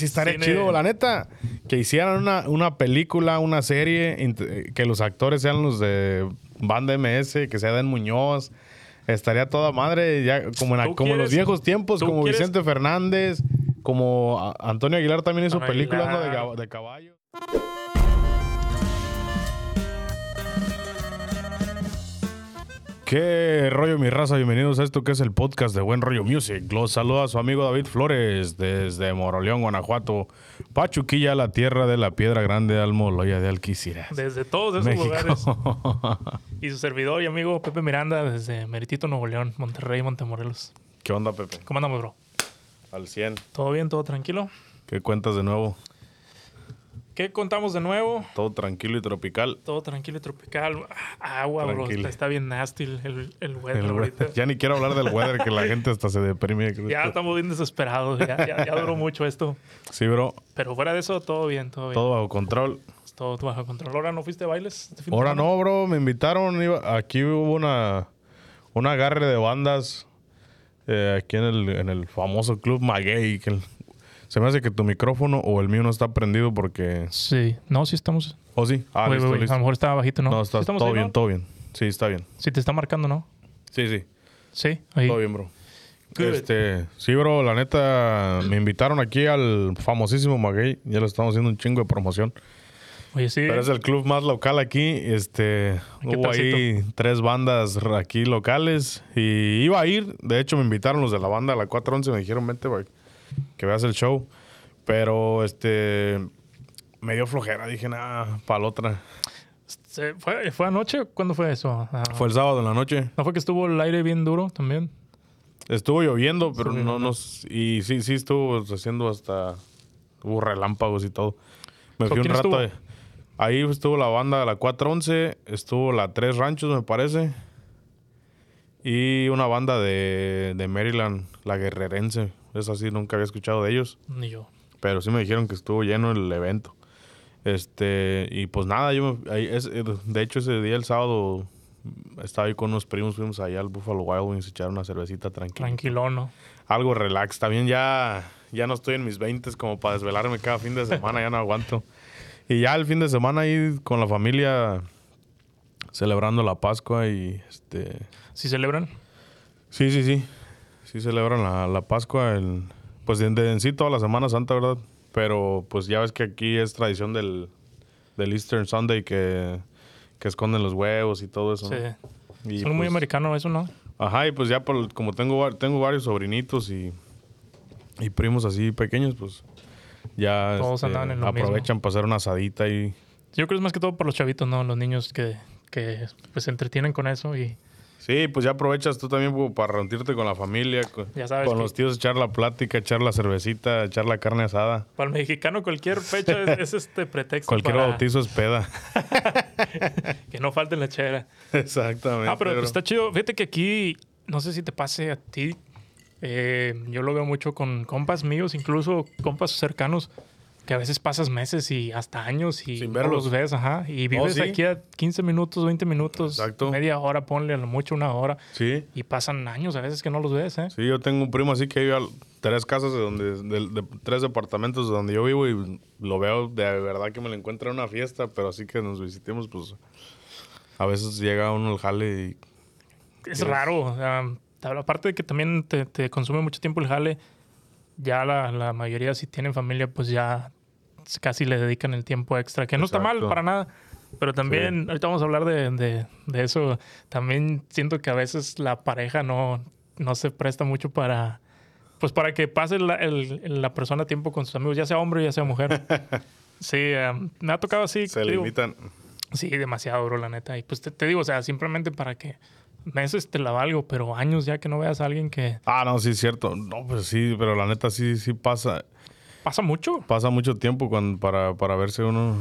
sí estaría chido, la neta. Que hicieran una, una película, una serie, que los actores sean los de Banda MS, que sea Dan Muñoz. Estaría toda madre, ya como, en, ¿Tú como en los quieres- viejos tiempos, como quieres- Vicente Fernández, como Antonio Aguilar también hizo películas de caballo. ¿Qué rollo, mi raza? Bienvenidos a esto que es el podcast de Buen Rollo Music. Los saluda su amigo David Flores desde Moroleón, Guanajuato, Pachuquilla, la tierra de la piedra grande, Almoloya de Alquiciras. Desde todos esos México. lugares. Y su servidor y amigo Pepe Miranda desde Meritito, Nuevo León, Monterrey, Montemorelos. ¿Qué onda, Pepe? ¿Cómo andamos, bro? Al 100. ¿Todo bien? ¿Todo tranquilo? ¿Qué cuentas de nuevo? ¿Qué contamos de nuevo? Todo tranquilo y tropical. Todo tranquilo y tropical. Ah, Agua, bro. Está, está bien nasty el, el, weather El ahorita. Ya ni quiero hablar del weather, que la gente hasta se deprime. Ya estamos bien desesperados. Ya, ya, ya duró mucho esto. Sí, bro. Pero fuera de eso, todo bien, todo bien. Todo bajo control. Todo bajo control. ¿Ahora no fuiste a bailes? este Ahora no, bro. Me invitaron. iba- aquí hubo una, un agarre de bandas eh, aquí en el, en el famoso club Maguey. Que el- se me hace que tu micrófono o el mío no está prendido porque... Sí. No, sí estamos. ¿Oh, sí? Ah, listo, listo. A lo mejor estaba bajito, ¿no? No, ¿Sí está estamos todo ahí, bien, no? todo bien. Sí, está bien. Sí, te está marcando, ¿no? Sí, sí. Sí, ahí. Todo bien, bro. Good. Este, sí, bro, la neta, me invitaron aquí al famosísimo Maguey. Ya le estamos haciendo un chingo de promoción. Oye, sí. Pero es el club más local aquí. Este, ¿Qué hubo ahí tres bandas aquí locales y iba a ir. De hecho, me invitaron los de la banda a la 411. Me dijeron, vente, güey, que veas el show. Pero, este, me dio flojera. Dije, nada, para la otra. Se- ¿Fue, ¿Fue anoche? ¿Cuándo fue eso? Ah, Fue el sábado en la noche. ¿No fue que estuvo el aire bien duro también? Estuvo lloviendo, pero no nos. Y sí, sí, estuvo haciendo hasta. Hubo relámpagos y todo. Me fui un ¿quién rato. estuvo? ahí estuvo la banda de la 411, estuvo la Tres Ranchos, me parece. Y una banda de, de Maryland, la Guerrerense. Es así, nunca había escuchado de ellos. Ni yo. Pero sí me dijeron que estuvo lleno el evento. Este, y pues nada, yo me- ahí es- eh, de hecho ese día, el sábado, estaba ahí con unos primos, fuimos allá al Buffalo Wild Wings a echar una cervecita tranquila Tranquilón, ¿no? algo relax. También ya, ya no estoy en mis 20 como para desvelarme cada fin de semana, ya no aguanto. Y ya el fin de semana ahí con la familia celebrando la Pascua y este... ¿Sí celebran? Sí, sí, sí. Sí celebran la, la Pascua, el, pues en, de- en sí toda la Semana Santa, ¿verdad? Pero pues ya ves que aquí es tradición del, del Eastern Sunday que, que esconden los huevos y todo eso. Sí. ¿no? Y, Son muy pues, americano eso, ¿no? Ajá, y pues ya por, como tengo, tengo varios sobrinitos y, y primos así pequeños, pues ya Todos este, andaban en lo aprovechan para hacer una asadita y... Yo creo que es más que todo por los chavitos, ¿no? Los niños que, que pues se entretienen con eso y Sí, pues ya aprovechas tú también para reunirte con la familia, con, Ya sabes con que- los tíos, echar la plática, echar la cervecita, echar la carne asada. para el mexicano cualquier fecha es, es este pretexto Cualquier para bautizo es peda. que no falte la chera. Exactamente. Ah, pero pues, está chido. Fíjate que aquí, no sé si te pase a ti, eh, yo lo veo mucho con compas míos, incluso compas cercanos, que a veces pasas meses y hasta años y Sin no los ves, ajá. Y vives sí. aquí a 15 minutos, 20 minutos, Exacto. media hora, ponle a lo mucho una hora. Sí, Y pasan años a veces que no los ves, ¿eh? sí, yo tengo un primo así que vive a tres casas de donde, de, de tres departamentos de donde yo vivo y lo veo de verdad que me lo encuentro en una fiesta, pero así que nos visitemos, pues a veces llega uno al jale y Es raro. o sea, aparte de que también te, te consume mucho tiempo el jale, ya la, la mayoría si tienen familia, pues ya casi le dedican el tiempo extra, que no está mal para nada. Pero también, ahorita vamos a hablar de, de- de eso, también siento que a veces la pareja no, no se presta mucho para, pues para que pase la, el- la persona tiempo con sus amigos, ya sea hombre, ya sea mujer. Sí, eh, me ha tocado así. se digo, limitan. Sí, demasiado, bro, la neta. Y pues te, te digo, o sea, simplemente para que meses te la valgo, pero años ya que no veas a alguien que Ah, no, sí, es cierto. No, pues sí, pero la neta sí, sí pasa. Pasa mucho. Pasa mucho tiempo cuando, para, para verse uno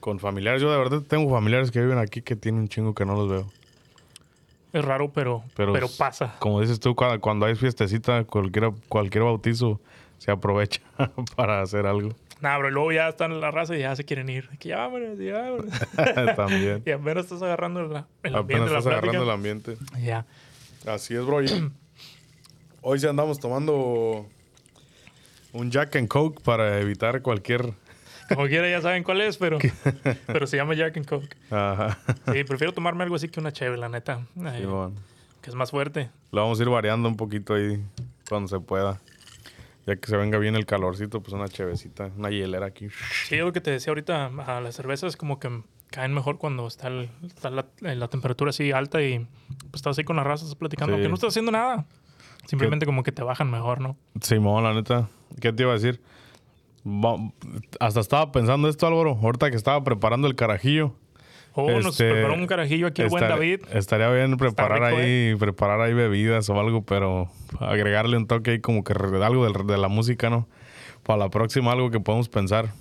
con familiares. Yo de verdad tengo familiares que viven aquí que tienen un chingo que no los veo. Es raro, pero, Pero, pero, pasa. Como dices tú, cuando, cuando hay fiestecita, cualquier, cualquier bautizo se aprovecha para hacer algo. Nah, bro, y luego ya están en la raza y ya se quieren ir. Que ya vámonos, ya vámonos. También. y apenas estás agarrando el ambiente Apenas de la estás agarrando el ambiente. Ya. Así es, bro. Hoy sí andamos tomando Un Jack and Coke para evitar cualquier. Como quiera, ya saben cuál es, pero, pero se llama Jack and Coke. Ajá. Sí, prefiero tomarme algo así que una chévere, la neta. Que es más fuerte. Lo vamos a ir variando un poquito ahí cuando se pueda. Ya que se venga bien el calorcito, pues una chevecita, una hielera aquí. Sí, lo que te decía ahorita, a las cervezas como que caen mejor cuando está, el- está la, la temperatura así alta y pues estás así con las razas platicando, Sí. que no estás haciendo nada. Simplemente como que te bajan mejor, ¿no? Simón, la neta. ¿Qué te iba a decir? Hasta estaba pensando esto, Álvaro, ahorita que estaba preparando el carajillo. Oh, nos Este, preparó un carajillo aquí el buen David. Estaría bien preparar rico, ¿eh? ahí, preparar ahí bebidas o algo, pero agregarle un toque ahí como que algo de, la música, ¿no? Para la próxima algo que podemos pensar.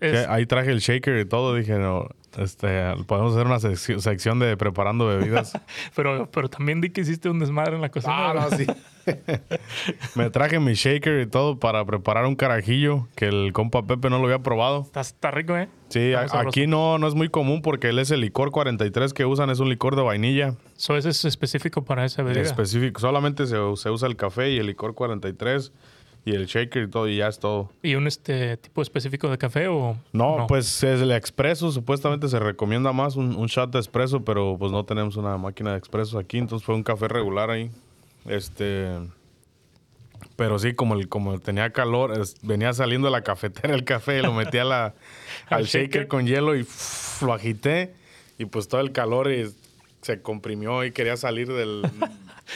Es- ahí traje el shaker y todo, dije, no, este, podemos hacer una secci- sección de preparando bebidas. pero, pero también di que hiciste un desmadre en la cocina. Ah, no, sí. Me traje mi shaker y todo para preparar un carajillo que el compa Pepe no lo había probado. Está, está rico, ¿eh? Sí, a- aquí no, no es muy común porque él es el licor 43 que usan, es un licor de vainilla. So, ese es específico para esa bebida. Específico, solamente se, se usa el café y el licor 43 y el shaker y todo y ya es todo. ¿Y un este tipo específico de café o No, pues es el expreso, supuestamente se recomienda más un, un shot de expreso, pero pues no tenemos una máquina de expreso aquí, entonces fue un café regular ahí. Este, pero sí, como el, como tenía calor, es- venía saliendo de la cafetera el café, lo metí a la, al shaker con hielo y lo agité y pues todo el calor y se comprimió y quería salir del...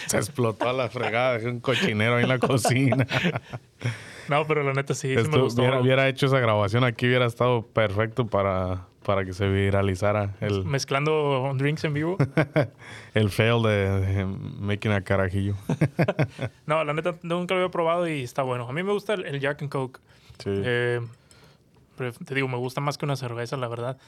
Se explotó a la fregada, dejé un cochinero ahí en la cocina. No, pero la neta sí, sí me Esto- gustó. hubiera, hubiera hecho esa grabación aquí, hubiera estado perfecto para, para que se viralizara el, Mezclando drinks en vivo. el fail de, de making a carajillo. No, la neta nunca lo había probado y está bueno. A mí me gusta el, el Jack and Coke. Sí. Eh, te digo, me gusta más que una cerveza, la verdad.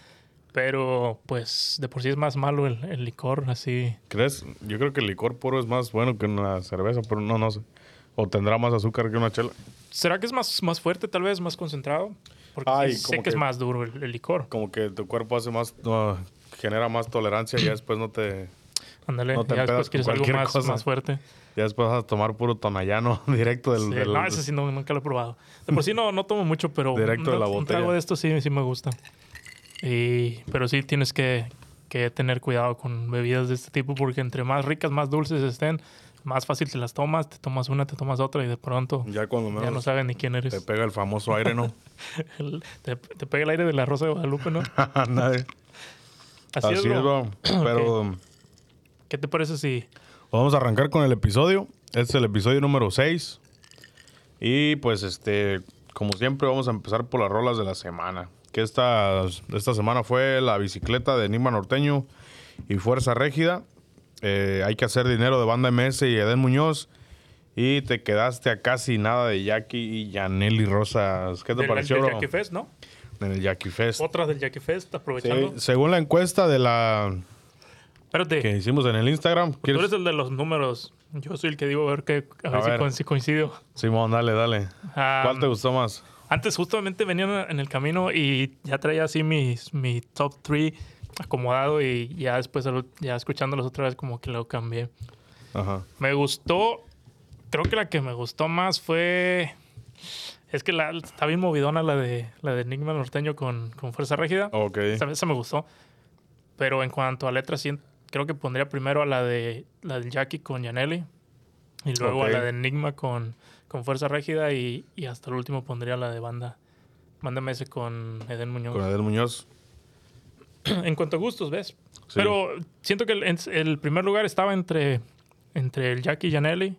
Pero, pues, de por sí es más malo el, el licor, así. ¿Crees? Yo creo que el licor puro es más bueno que una cerveza, pero no, no sé. O tendrá más azúcar que una chela. ¿Será que es más, más fuerte, tal vez, más concentrado? Porque Ay, sí sé que, es más duro el, el licor. Como que tu cuerpo hace más, no, genera más tolerancia y ya después no te... Ándale, No ya después quieres algo más, cosa. más fuerte. Ya después vas a tomar puro tonallano directo del... Sí, del- no, ese sí no, nunca lo he probado. De por sí no, no tomo mucho, pero Directo de un, la un botella. trago de esto sí, sí me gusta. Y, pero sí tienes que, que tener cuidado con bebidas de este tipo porque entre más ricas, más dulces estén, más fácil te las tomas, te tomas una, te tomas otra y de pronto Ya cuando ya no saben ni quién te eres. pega el famoso aire, ¿no? El- te, te pega el aire de la Rosa de Guadalupe, ¿no? Nadie. Así, Así es, bro. Pero... ¿Qué te parece si Vamos a arrancar con el episodio. Este es el episodio número 6. Y pues este, como siempre, vamos a empezar por las rolas de la semana. Que esta, esta semana fue la bicicleta de Enigma Norteño y Fuerza Régida. Eh, hay que hacer dinero de Banda MS y Eden Muñoz. Y te quedaste a casi nada de Jackie y Yaneli Rosas. ¿Qué te del, pareció, del? Jackie Fest, no? En el Jackie Fest. Otras del Jackie Fest, Sí, aprovechando. según la encuesta de la Espérate, que hicimos en el Instagram. tú ¿quieres- eres el de los números. Yo soy el que digo a ver, qué, a ver, A si ver. coin- si coincido. Simón, dale, dale. Ah, ¿Cuál te gustó más? Antes justamente venía en el camino y ya traía así mis, mi top 3 acomodado y ya después ya escuchándolos otra vez como que lo cambié. Ajá. Me gustó, creo que la que me gustó más fue... Es que la, está bien movidona la de, la de Enigma Norteño con, con Fuerza Régida. Ok. Esa, esa me gustó. Pero en cuanto a letras, sí, creo que pondría primero a la de la del Jackie con Yaneli. Y luego a la de Enigma con, con Fuerza Régida. Y, y hasta el último pondría la de Banda. Banda MS con Eden Muñoz. Con Adel Muñoz. en cuanto a gustos, ¿ves? Sí. Pero siento que el, el primer lugar estaba entre, entre el Jackie Yaneli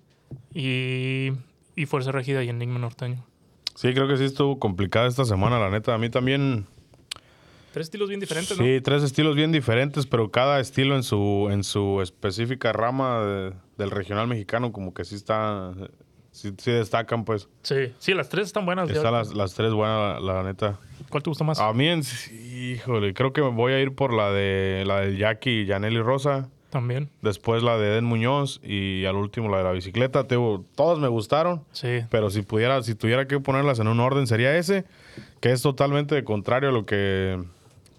y, y Fuerza Régida y Enigma Norteño. Sí, creo que sí estuvo complicada esta semana, la neta. A mí también. Tres estilos bien diferentes, ¿no? Sí, tres estilos bien diferentes, pero cada estilo en su, en su específica rama de- del regional mexicano, como que sí está. Sí, sí destacan, pues. Sí, sí, las tres están buenas. Están las, las tres buenas, la, la neta. ¿Cuál te gustó más? A mí, en sí, híjole, creo que voy a ir por la de la del Jackie y Yaneli Rosa. También. Después la de Eden Muñoz y al último la de la bicicleta. Te todas me gustaron. Sí. Pero si pudiera, si tuviera que ponerlas en un orden, sería ese, que es totalmente contrario a lo que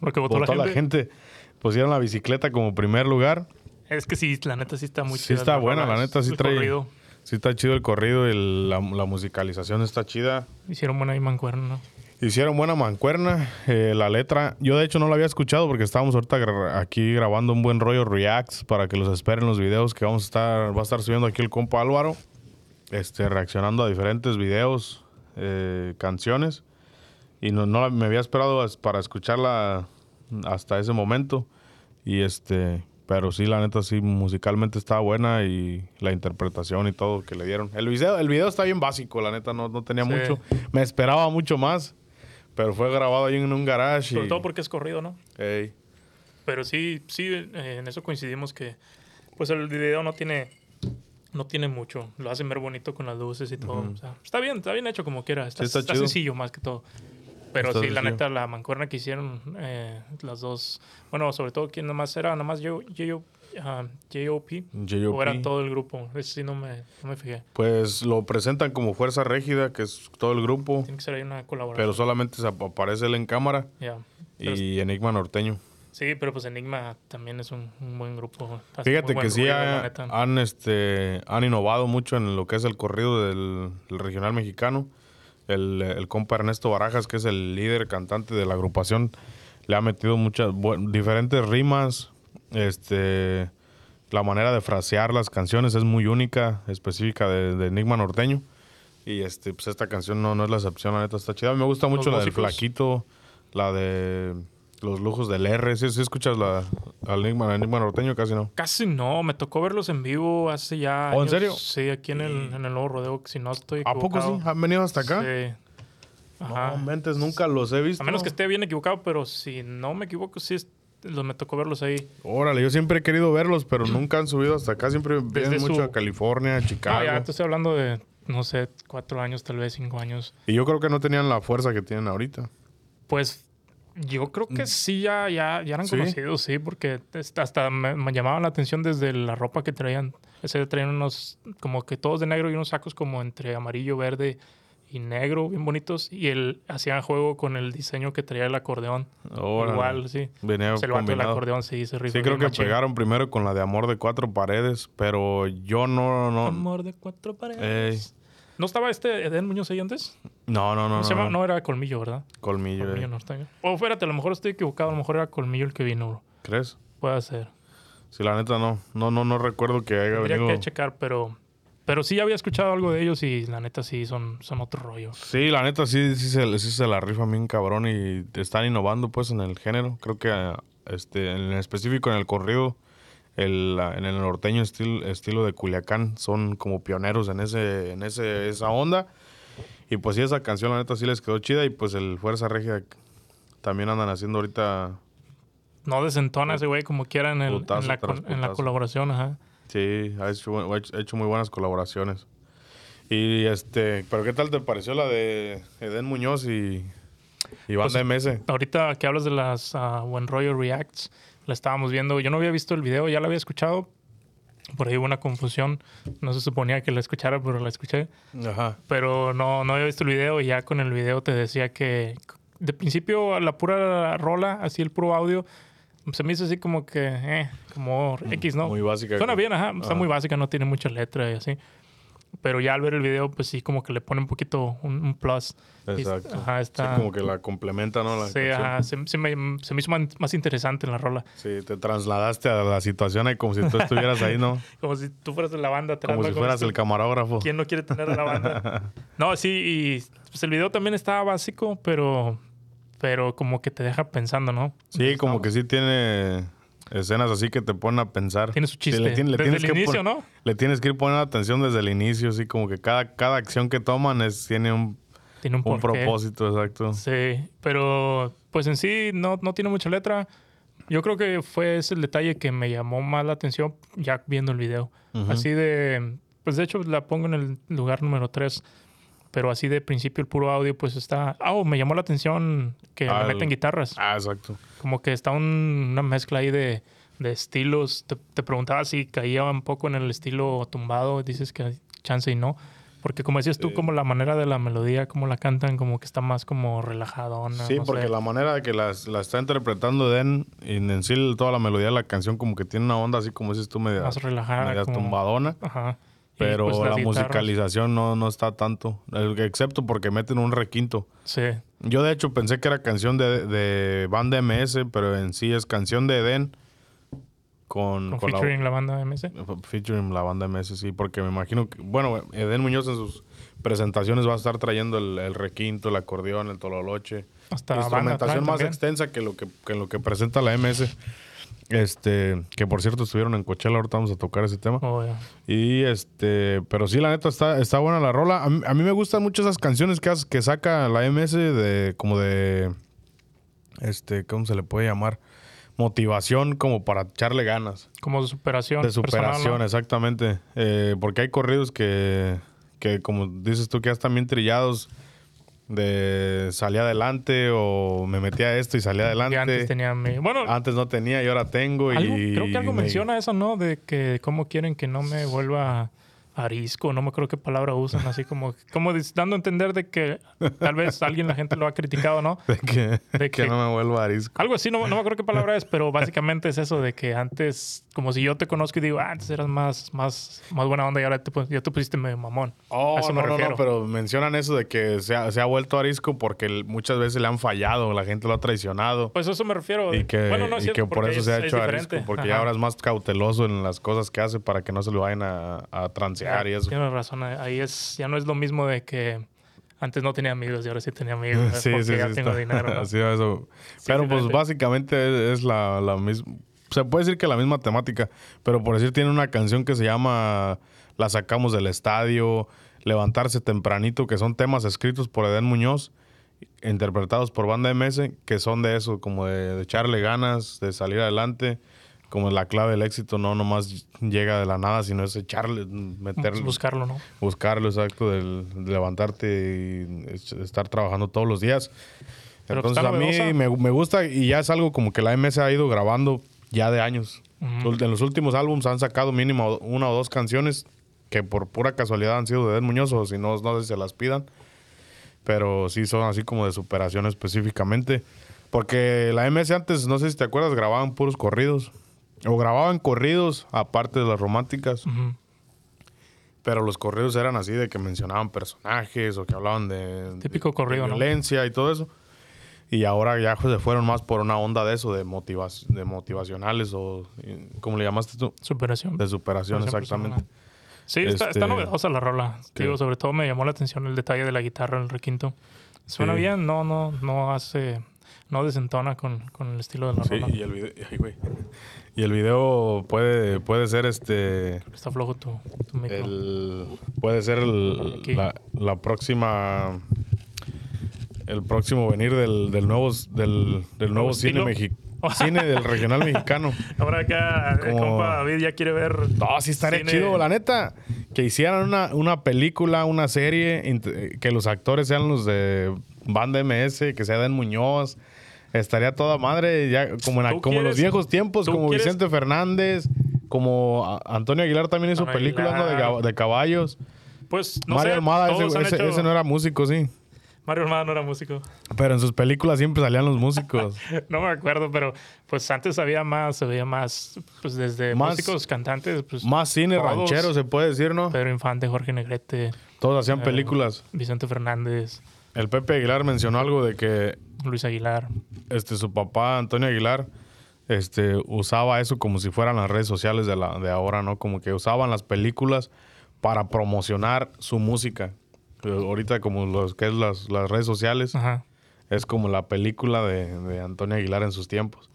Lo que votó, votó la, gente. Pusieron la bicicleta como primer lugar. Es que sí, la neta sí está muy Sí chida está buena, la neta, sí el trae- corrido. Sí está chido el corrido y la, la musicalización está chida. Hicieron buena y mancuerna, ¿no? Hicieron buena mancuerna. eh, la letra, yo de hecho no la había escuchado porque estábamos ahorita gra- aquí grabando un buen rollo Reacts para que los esperen los videos que vamos a estar, va a estar subiendo aquí el compa Álvaro. Este, reaccionando a diferentes videos, eh, canciones. Y no, no la- me había esperado as- para escucharla hasta ese momento. Y este, pero sí, la neta, sí, musicalmente estaba buena y la interpretación y todo que le dieron. El video, el video está bien básico, la neta, no, no tenía Sí. mucho. Me esperaba mucho más, pero fue grabado ahí en un garage. Sobre y, todo porque es corrido, ¿no? Ey, Pero sí, sí, eh, en eso coincidimos que pues el video no tiene no tiene mucho. Lo hacen ver bonito con las luces y todo. O sea, está bien, está bien hecho como quiera. Está, Sí, está está sencillo más que todo. Pero Está sí, la neta, la mancuerna que hicieron eh, las dos. Bueno, sobre todo quien nomás era, nomás yo, yo, ah, JOP. JOP. O era todo el grupo. Eso sí, no me, no me fijé. Pues lo presentan como Fuerza Régida, que es todo el grupo, Tiene que ser ahí una pero colaboración. solamente se ap- aparece él en cámara Ya. Pero y Enigma Norteño. Sí, pero pues Enigma también es un, un buen grupo. Hace Fíjate buen que sí ha- han, este, han innovado mucho en lo que es el corrido del, del regional mexicano. El, el compa Ernesto Barajas, que es el líder cantante de la agrupación, le ha metido muchas diferentes rimas. Este, la manera de frasear las canciones es muy única, específica de, de Enigma Norteño. Y este, pues esta canción no, no es la excepción, la neta está chida. Me gusta mucho la del músicos. Flaquito, la de los lujos del R. ¿Sí, sí escuchas la, al Enigma, Enigma Norteño? Casi no. Casi no, me tocó verlos en vivo hace ya. ¿Oh, en serio? Sí, aquí en el, en el nuevo rodeo, si no estoy ¿A poco sí? ¿Han venido hasta acá? Sí. Ajá. No, mentes, nunca los he visto. A menos que esté bien equivocado, pero si no me equivoco, sí los, me tocó verlos ahí. Órale, yo siempre he querido verlos, pero nunca han subido hasta acá. Siempre vienen su- mucho a California, Chicago. No, ya te estoy hablando de, no sé, cuatro años, tal vez cinco años. Y yo creo que no tenían la fuerza que tienen ahorita. Pues yo creo que sí, ya, ya, ya eran ¿Sí? conocidos, sí, porque hasta me, me llamaban la atención desde la ropa que traían. Ese traían unos, como que todos de negro y unos sacos como entre amarillo, verde y negro, bien bonitos. Y él hacía juego con el diseño que traía el acordeón. Órale. Igual, sí. Venía Pues el vato del combinado. acordeón sí se Sí, creo que machín. pegaron primero con la de Amor de Cuatro Paredes, pero yo no, no, Amor de cuatro paredes. Ey. ¿No estaba este Eden Muñoz ahí antes? no, no, no, ¿Cómo se no, llama? No era Colmillo, ¿verdad? Colmillo, Colmillo eh. norteño. O espérate, a lo mejor estoy equivocado. A lo mejor era Colmillo el que vino, bro. ¿Crees? Puede ser. Sí, la neta no. No, no, no recuerdo que haya Tendría venido. que checar, pero... Pero sí había escuchado algo de ellos y la neta sí son, son otro rollo. Sí, la neta sí, sí, se, sí se la rifan bien cabrón y están innovando pues en el género. Creo que este, en específico en el corrido, el, en el norteño estil- estilo de Culiacán, son como pioneros en ese, en ese, esa onda. Y pues sí, esa canción la neta sí les quedó chida y pues el Fuerza Regia también andan haciendo ahorita... No desentona ese güey como quiera en, Putazo en, la, en la colaboración, ajá. Sí, ha hecho, ha hecho- muy buenas colaboraciones. Y este, pero ¿qué tal te pareció la de Eden Muñoz y, y Banda MS? Ahorita que hablas de las ah, Buen Rollo Reacts, la estábamos viendo. Yo no había visto el video, ya la había escuchado. Por ahí hubo una confusión. No se suponía que la escuchara, pero la escuché. Ajá. Pero no, no había visto el video y ya con el video te decía que de principio la pura rola, así el puro audio, se me hizo así como que, eh, como X, ¿no? Muy básica. Suena bien, ajá. Está Ajá. muy básica, no tiene mucha letra y así. Pero ya al ver el video, pues sí, como que le pone un poquito un, un plus. Y- Exacto. Ajá, está. Sí, como que la complementa, ¿no? La sí, canción. ajá, se, se me, se me hizo más interesante en la rola. Sí, te trasladaste a la situación ahí como si tú estuvieras ahí, ¿no? Como si tú fueras de la banda atrás. Como ¿no? si fueras tú- el camarógrafo. ¿Quién no quiere tener a la banda? no, sí, y pues el video también estaba básico, pero, pero como que te deja pensando, ¿no? Sí, como que sí tiene escenas así que te ponen a pensar. Tiene su chiste. le, le Desde tienes el que inicio, ¿no? Le tienes que ir poniendo atención desde el inicio, así como que cada, cada acción que toman es, tiene un, Tiene un, propósito, exacto. Sí, pero pues en sí no, no tiene mucha letra. Yo creo que fue ese el detalle que me llamó más la atención ya viendo el video. Así de, pues de hecho la pongo en el lugar número 3, pero así de principio el puro audio pues está... Ah, oh, me llamó la atención que Ah, meten guitarras. Ah, exacto. Como que está un- una mezcla ahí de, de estilos. Te, te preguntaba si caía un poco en el estilo tumbado, dices que chance y no. Porque como decías tú, Sí. como la manera de la melodía, como la cantan, como que está más como relajadona. Sí, no porque sé. la manera de que las- la está interpretando Den, y en sí toda la melodía de la canción como que tiene una onda así como dices tú, media, más relajada. media como- tumbadona. Ajá. Pero pues, la guitarras. musicalización no, no está tanto. Excepto porque meten un requinto. Sí. Yo de hecho pensé que era canción de, de banda MS, pero en sí es canción de Eden con, Con con la- featuring la banda MS. featuring la banda MS, sí, porque me imagino que, bueno, Eden Muñoz en sus presentaciones va a estar trayendo el, el requinto, el acordeón, el tololoche. Hasta instrumentación más también. extensa que lo que, que lo que presenta la MS. Este, que por cierto estuvieron en Coachella, ahorita vamos a tocar ese tema. Oh. Y este, pero sí, la neta está, está buena la rola. A mí, a mí me gustan mucho esas canciones que, que saca la MS de como de este, ¿cómo se le puede llamar? Motivación como para echarle ganas. Como de superación. De personal, superación, ¿no? exactamente. Eh, porque hay corridos que, que, como dices tú, que ya están bien trillados de salí adelante o me metí a esto y salí adelante. Antes tenía mi- Bueno, Antes no tenía y ahora tengo. algo- y, creo que algo me- menciona eso, ¿no? De que cómo quieren que no me vuelva arisco, no me acuerdo qué palabra usan, así como, como dando a entender de que tal vez alguien, la gente lo ha criticado, ¿no? De que, De que que- no me vuelva arisco. Algo así, no, no me acuerdo qué palabra es, pero básicamente es eso de que antes, como si yo te conozco y digo, ah, antes eras más, más, más buena onda y ahora te, ya te pusiste medio mamón. Oh, a eso no, me no, refiero. no, pero mencionan eso de que se ha, se ha vuelto arisco porque muchas veces le han fallado, la gente lo ha traicionado. Pues a eso me refiero. Y que, bueno, no es y cierto, que por porque eso se ha es hecho diferente. arisco, porque ya ahora es más cauteloso en las cosas que hace para que no se lo vayan a, a transear Tienes razón, ahí es, ya no es lo mismo de que antes no tenía amigos y ahora sí tenía amigos, Sí, porque sí, ya sí. tengo dinero. pero pues básicamente es, es la, la misma. Se puede decir que la misma temática, pero por decir tiene una canción que se llama La sacamos del estadio, Levantarse tempranito, que son temas escritos por Eden Muñoz, interpretados por Banda MS, que son de eso, como de, de echarle ganas, de salir adelante. Como la clave del éxito no nomás llega de la nada, sino es echarle, meterle, Buscarlo, ¿no? buscarlo, exacto, del, de levantarte y es- estar trabajando todos los días. Pero Entonces a mí me, me gusta y ya es algo como que la MS ha ido grabando ya de años. En los últimos álbumes han sacado mínimo una o dos canciones que por pura casualidad han sido de Ed Muñoz o si no, no sé si se las pidan. Pero sí son así como de superación específicamente. Porque la MS antes, no sé si te acuerdas, grababan puros corridos. O grababan corridos aparte de las románticas. Pero los corridos eran así de que mencionaban personajes o que hablaban de, Típico de- corrido, de ¿no? violencia y todo eso. Y ahora ya se fueron más por una onda de eso, de, motivas, de motivacionales o, ¿cómo le llamaste tú? Superación. De superación, Superación exactamente. Sí, está, está Este- novedosa la rola. Sí. Digo, sobre todo me llamó la atención el detalle de la guitarra en el requinto. Suena Sí. bien, no, no, no hace, no desentona con, con el estilo de la Sí, rola. y el video, ay, güey. Y el video puede, puede ser este Está flojo tu, tu micro. el, puede ser el- la, la próxima el próximo venir del, del nuevo del, del nuevo cine mexicano cine del regional mexicano. Ahora acá el Como- compa David ya quiere ver. No, sí estaría cine. chido, la neta. Que hicieran una, una película, una serie, que los actores sean los de Banda MS, que sea Dan Muñoz. Estaría toda madre, ya como, en, ¿Tú como en los viejos tiempos, como quieres- Vicente Fernández, como Antonio Aguilar también hizo películas ¿no? de, caballos. Pues no Mario sé. Almada, ese, ese- hecho- ese no era músico, sí. Mario Almada no era músico. Pero en sus películas siempre salían los músicos. No me acuerdo, pero pues antes había más, veía más, pues desde Más- músicos, cantantes, pues Más cine Todos. ranchero, se puede decir, ¿no? Pedro Infante, Jorge Negrete, Todos hacían Eh, películas. Vicente Fernández, El Pepe Aguilar mencionó algo de que Luis Aguilar. este, su papá, Antonio Aguilar, este, usaba eso como si fueran las redes sociales de, la, de ahora, ¿no? Como que usaban las películas para promocionar su música. Eh, Ahorita como los que es las, las redes sociales, Ajá. es como la película de, de Antonio Aguilar en sus tiempos.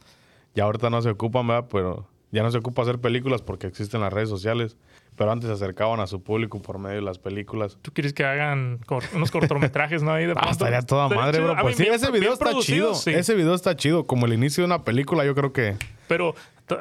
Y ahorita no se ocupan, ¿verdad? Pero ya no se ocupa hacer películas porque existen las redes sociales. Pero antes se acercaban a su público por medio de las películas. ¿Tú quieres que hagan cor- unos cortometrajes, no? Ahí de Ah, estaría toda Estaría madre, chido. bro. Pues sí, bien- ese bien video está chido. sí. Ese video está chido. Como el inicio de una película, yo creo que... Pero,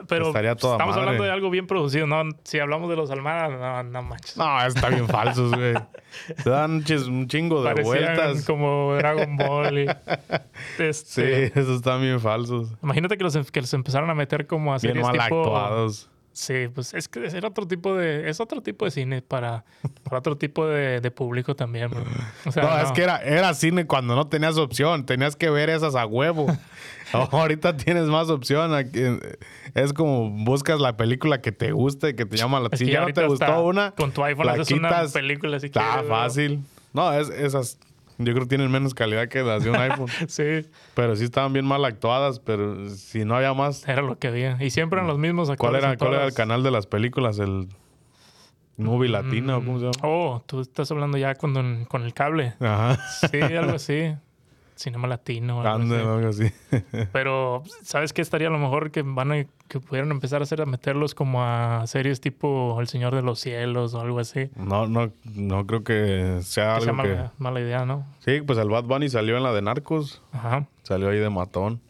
pero Estaría toda estamos madre. hablando de algo bien producido, ¿no? Si hablamos de los Almada, no, no manches. No, está bien falsos, güey. Se dan un chingo de Parecían vueltas. como Dragon Ball. y- Sí, este, esos están bien falsos. Imagínate que los, que los empezaron a meter como a Bien series mal tipo... actuados. Sí, pues es que es otro tipo de, es otro tipo de cine para, para otro tipo de, de público también, bro. O sea, no, es que era, era cine cuando no tenías opción. Tenías que ver esas a huevo. Ahorita tienes más opción. aquí, Es como buscas la película que te guste, que te llama la que Si ya no te gustó una, con tu iPhone haces una quitas. película si Está fácil. No, es, esas yo creo que tienen menos calidad que las de un iPhone. Sí, Pero sí estaban bien mal actuadas, pero si no había más. era lo que había. Y siempre eran los mismos ¿Cuál actores era, en cuál era el canal de las películas? ¿El Movie Latino? ¿Cómo se llama? Oh, tú estás hablando ya con, con el cable. Ajá. Sí, algo así. Cinema latino. algo Ande, así. algo así. Pero, ¿sabes qué estaría a lo mejor que van a, que pudieran empezar a hacer a meterlos como a series tipo El Señor de los Cielos o algo así? No, no, no creo que sea Que sea algo que... mala, mala idea, ¿no? Sí, pues el Bad Bunny salió en la de Narcos. Ajá. Salió ahí de matón.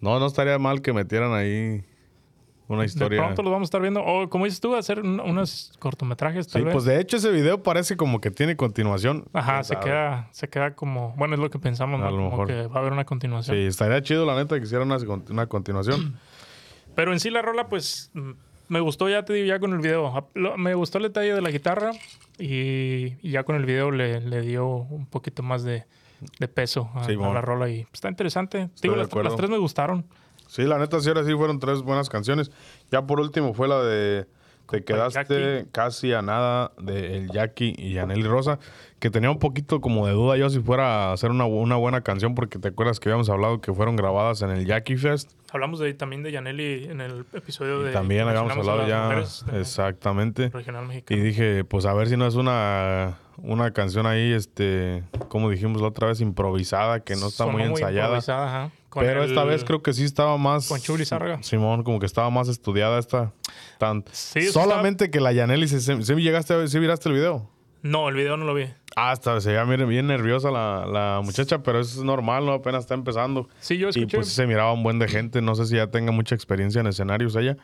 No, no estaría mal que metieran ahí una De historia. pronto los vamos a estar viendo. O, como dices tú, hacer un- unos cortometrajes, Sí, tal vez. pues de hecho ese video parece como que tiene continuación. Ajá, ¿Quién se queda, se queda como... Bueno, es lo que pensamos, A ¿no? lo Como mejor. que va a haber una continuación. Sí, estaría chido la neta que hiciera una, una continuación. Pero en sí la rola, pues, mm, me gustó, ya te digo, ya con el video. Me gustó el detalle de la guitarra y, y ya con el video le, le dio un poquito más de, de peso a, Sí, la rola y está interesante. Digo, de las tres me gustaron. Sí, la neta sí, ahora sí fueron tres buenas canciones. Ya por último fue la de Te quedaste casi a nada de El Jackie y Yaneli Rosa, que tenía un poquito como de duda yo si fuera a hacer una, bu- una buena canción, porque te acuerdas que habíamos hablado que fueron grabadas en el Jackie Fest. Hablamos de, también de Yaneli en el episodio de... También habíamos hablado ya mujeres exactamente. Regional Y mexicano. dije, pues a ver si no es una, una canción ahí, este, como dijimos la otra vez, improvisada, que no está Sonó muy ensayada. improvisada, ajá. Pero esta vez creo que sí estaba más. con Chuli Zárraga. Simón, como que estaba más estudiada esta. Tan, Sí, solamente que la Yaneli, ¿sí, sí, sí llegaste a sí miraste el video? No, el video no lo vi. Ah, hasta se veía bien, nerviosa la, la muchacha, pero es normal, ¿no? Apenas está empezando. Sí, yo Y escuché... pues se miraba un buen de gente. No sé si ya tenga mucha experiencia en escenarios ella,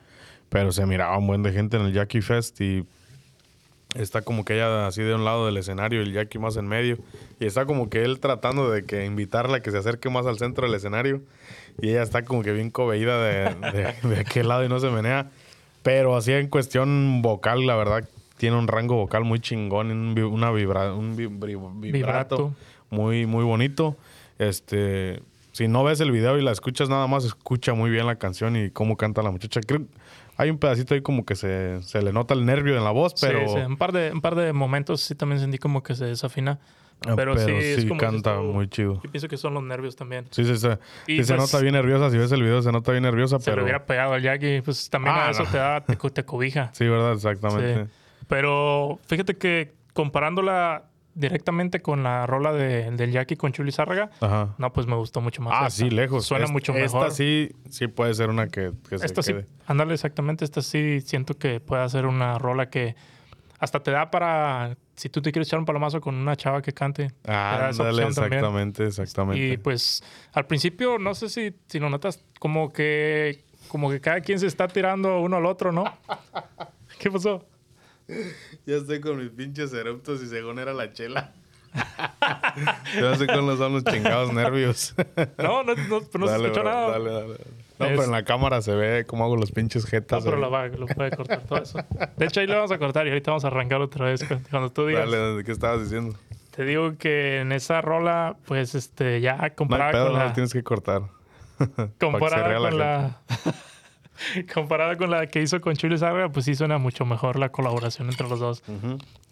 pero se miraba un buen de gente en el Jackie Fest y está como que ella así de un lado del escenario y el Jackie más en medio. Y está como que él tratando de que invitarla a que se acerque más al centro del escenario. Y ella está como que bien cobeída de, de, de aquel lado y no se menea. Pero así en cuestión vocal, la verdad, tiene un rango vocal muy chingón, un, una vibra, un vibrato, Vibrato. muy, muy bonito. Este, si no ves el video y la escuchas nada más, escucha muy bien la canción y cómo canta la muchacha. Creo hay un pedacito ahí como que se, se le nota el nervio en la voz, Sí, pero, sí, un, par de, un par de momentos sí también sentí como que se desafina. ah, Pero, sí, es como dices canta muy chido. Yo pienso que son los nervios también. Sí, sí, sí. Y Sí se pues- nota bien nerviosa. Si ves el video, se nota bien nerviosa, Se le pero. hubiera pegado al Jackie, pues también Ah, a eso no. te da, te, te cobija. Sí, ¿verdad? Exactamente. Sí. Pero fíjate que comparándola directamente con la rola de, del Jackie con Chuli Zárraga, Ajá. no, pues me gustó mucho más. Ah, esta. sí, lejos. Suena Es- mucho esta mejor. sí, sí puede ser una que, que se Esta sí, quede. ándale exactamente, esta sí siento que puede ser una rola que hasta te da para, si tú te quieres echar un palomazo con una chava que cante. esa Ándale, también. exactamente, exactamente. Y pues al principio, no sé si, si lo notas, como que, como que cada quien se está tirando uno al otro, ¿no? ¿Qué pasó? Ya estoy con mis pinches eruptos y según era la chela. ya estoy con los, son los chingados nervios. No, no, no, pero no se escuchó bro, nada. Dale, dale. No, Es- pero en la cámara se ve cómo hago los pinches No, jetas. pero ahí. lo, va, lo puede cortar todo eso. De hecho, ahí lo vamos a cortar y ahorita vamos a arrancar otra vez. cu- Cuando tú digas, Dale, ¿qué estabas diciendo? te digo que en esa rola, pues, este, ya No hay comparada pedo, con no la... lo tienes que cortar. Comparada con la la... comparada con la que hizo con Chuli Sarga, pues sí suena mucho mejor la colaboración entre los dos.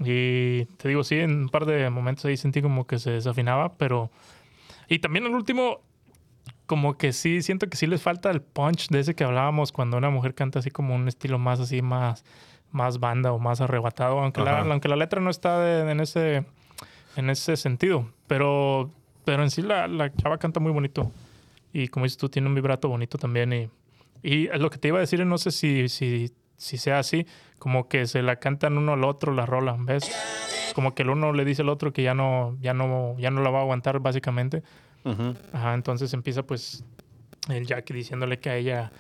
Y te digo, sí, en un par de momentos ahí sentí como que se desafinaba, pero... Y también el último, como que sí, siento que sí les falta el punch de ese que hablábamos cuando una mujer canta así como un estilo más así, más, más banda o más arrebatado, aunque, la, aunque la letra no está de- en, ese, en ese sentido. Pero, pero en sí la, la chava canta muy bonito. Y como dices tú, tiene un vibrato bonito también. Y, y lo que te iba a decir, no sé si, si, si sea así, como que se la cantan uno al otro la rola, ¿ves? Como que el uno le dice al otro que ya no, ya no, ya no la va a aguantar, básicamente. Ujú. Ajá, entonces empieza pues el Jackie diciéndole que a ella,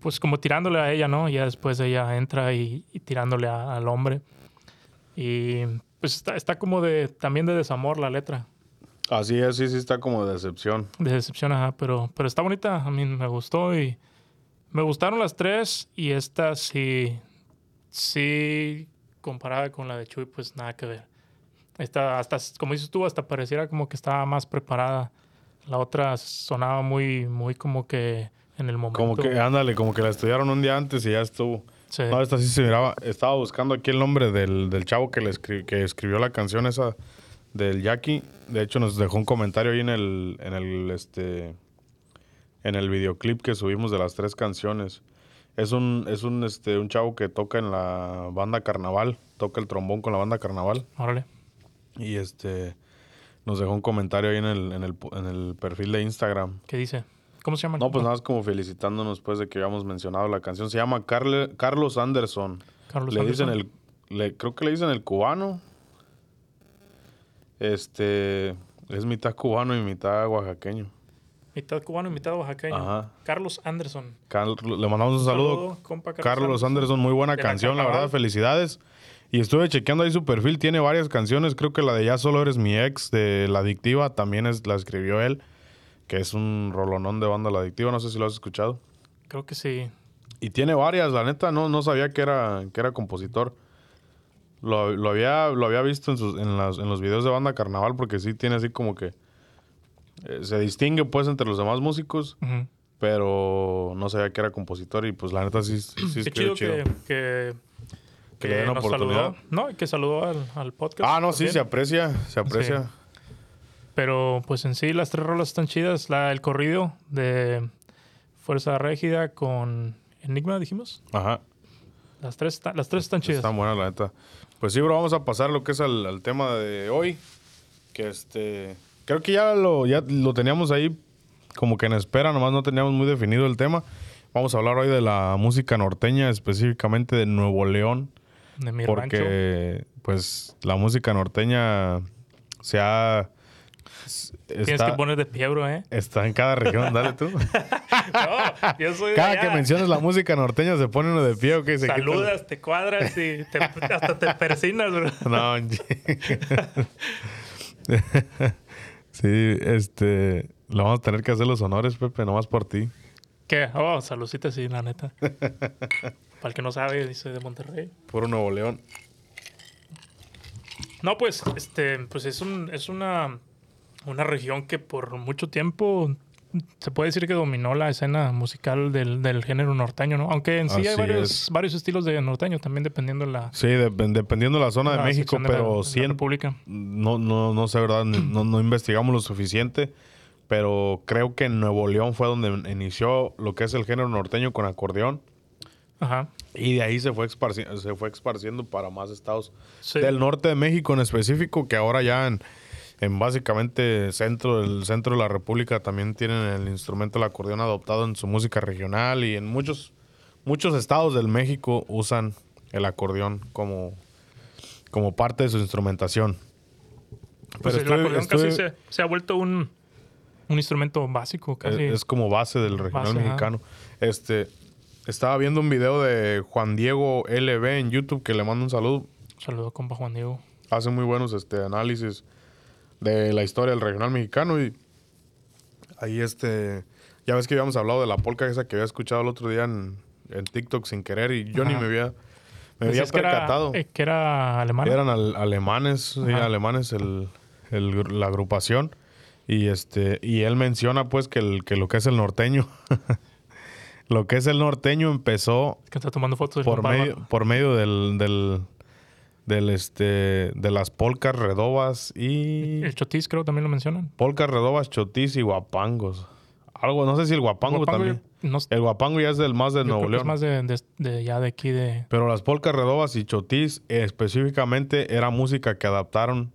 pues como tirándole a ella, ¿no? Y ya después ella entra y, y tirándole a- al hombre. Y pues está, está como de, también de desamor la letra, Así es, sí, sí está como decepción. de decepción, ajá, pero, pero está bonita, a mí me gustó y Me gustaron las tres y esta sí, sí, comparada con la de Chuy, pues nada que ver. Esta, hasta, como dices tú, hasta pareciera como que estaba más preparada. La otra sonaba muy, muy como que en el momento. Como que, ándale, como que la estudiaron un día antes y ya estuvo. Sí. No, esta sí se miraba. Estaba buscando aquí el nombre del, del chavo que, le escri- que escribió la canción esa del Jackie. De hecho, nos dejó un comentario ahí en el, en el, este, en el videoclip que subimos de las tres canciones. Es un, es un, este, un chavo que toca en la banda Carnaval. Toca el trombón con la banda Carnaval. Órale. Y este, nos dejó un comentario ahí en el, en el, en el perfil de Instagram. ¿Qué dice? ¿Cómo se llama? No, pues nada más como felicitándonos pues de que habíamos mencionado la canción. Se llama Carle- Carlos Anderson. Carlos le dicen Anderson. el, le- creo que le dicen el cubano. Este, es mitad cubano y mitad oaxaqueño. Mitad cubano y mitad oaxaqueño. Ajá. Carlos Anderson. Carl- le mandamos un saludo. compa Carlos Anderson, muy buena canción, la verdad, felicidades. Y estuve chequeando ahí su perfil, tiene varias canciones, creo que la de Ya solo eres mi ex, de La Adictiva, también es, la escribió él, que es un rolonón de banda La Adictiva, no sé si lo has escuchado. Creo que sí. Y tiene varias, la neta, no, no sabía que era, que era compositor. Lo, lo había, lo había visto en, sus, en, las- en los videos de banda carnaval, porque sí tiene así como que eh, se distingue pues entre los demás músicos, pero no sabía que era compositor y pues la neta sí, sí Qué escribe chido, chido. Que, que, Que le den oportunidad. saludó. No, y que saludó al, al podcast. Ah, no, sí, se aprecia, se aprecia. Pero pues en sí las tres rolas están chidas. La, el corrido de Fuerza Régida con Enigma, dijimos. Ajá, Las tres, las tres están chidas. está buena la neta. Pues sí, bro, vamos a pasar lo que es al, al tema de hoy. Que este, creo que ya lo, ya lo teníamos ahí como que en espera, nomás no teníamos muy definido el tema. Vamos a hablar hoy de la música norteña, específicamente de Nuevo León. De mi rancho. porque pues la música norteña se ha Tienes está, que poner de pie, bro, ¿eh? está en cada región, dale tú. No, yo soy de Cada allá. que mencionas la música norteña se pone uno de pie o se quita Saludas, te cuadras y te- hasta te persinas, bro. No, sí, este, le vamos a tener que hacer los honores, Pepe, nomás por ti. ¿Qué? Oh, saludcita, sí, la neta. Para el que no sabe, soy de Monterrey. Puro Nuevo León. No, pues, este, pues es un, es una, una región que por mucho tiempo se puede decir que dominó la escena musical del, del género norteño, ¿no? Aunque en sí Así hay varios, varios estilos de norteño, también dependiendo de la, Sí, dep- dependiendo de la zona de la México, de pero de la sí, en- República. no, no, no sé, ¿verdad? No, no investigamos lo suficiente, pero creo que en Nuevo León fue donde inició lo que es el género norteño con acordeón. Ajá. Y de ahí se fue, esparci- se fue esparciendo para más estados Sí. del norte de México en específico, que ahora ya en, en básicamente centro del centro de la República también tienen el instrumento del acordeón adoptado en su música regional y en muchos muchos estados del México usan el acordeón como, como parte de su instrumentación. Pues el estoy- acordeón estoy- casi se, se ha vuelto un, un instrumento básico, casi. Es, es como base del regional Base, mexicano. Este, estaba viendo un video de Juan Diego LB en YouTube que le mando un saludo. Saludo, compa Juan Diego. Hace muy buenos este, análisis de la historia del regional mexicano y ahí este, ya ves que habíamos hablado de la polca esa que había escuchado el otro día en, en TikTok sin querer y yo ni me había, me había Decías que era, percatado. eh, que era alemán. Eran al- alemanes, sí, alemanes el, la agrupación. Y este, y él menciona pues que, el, que lo que es el norteño, lo que es el norteño empezó que está tomando fotos del por medio, por medio del, del, del, este, de las polcas redobas y El chotis creo también lo mencionan. polcas redobas, chotis y guapangos. Algo, no sé si el guapango, Guapango, también. yo- no, El guapango ya es del más de yo Nuevo creo que es León. más de, de- de ya de aquí de... Pero las polcas redobas y chotis específicamente era música que adaptaron,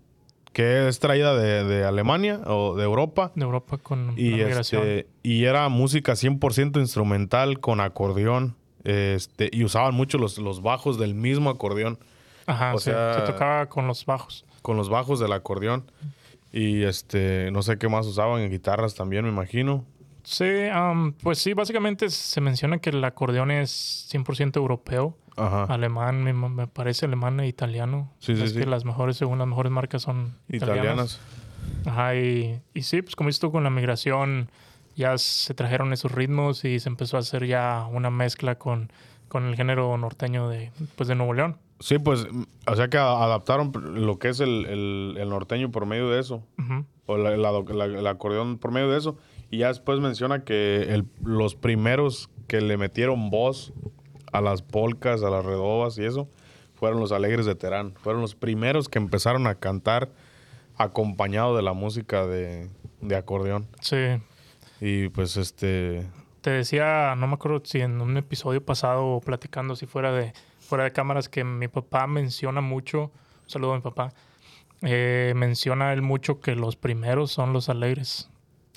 que es traída de, de Alemania o de Europa. de Europa con Y, la este, y era música 100% instrumental con acordeón. Este, y usaban mucho los, los bajos del mismo acordeón, Ajá, o sí, sea- se tocaba con los bajos. con los bajos del acordeón. Y este, no sé qué más usaban en guitarras también, me imagino. Sí, am, pues sí, básicamente se menciona que el acordeón es 100% europeo. Ajá. Alemán, me, me parece alemán e italiano. Sí, sí, es sí. que las mejores, según las mejores marcas, son italianas. Italianas. Ajá, y, y sí, pues como tú, con la migración ya se trajeron esos ritmos y se empezó a hacer ya una mezcla con, con el género norteño de, pues, de Nuevo León. Sí, pues, mm, o sea que adaptaron lo que es el, el- el norteño por medio de eso. O la- la- la- el acordeón por medio de eso. Y ya después menciona que el- los primeros que le metieron voz a las polcas, a las redobas y eso, fueron los alegres de Terán. Fueron los primeros que empezaron a cantar acompañado de la música de, de acordeón. Sí, Y pues este... te decía, no me acuerdo si en un episodio pasado platicando si fuera de fuera de cámaras que mi papá menciona mucho, un saludo a mi papá, eh, menciona él mucho que los primeros son los alegres.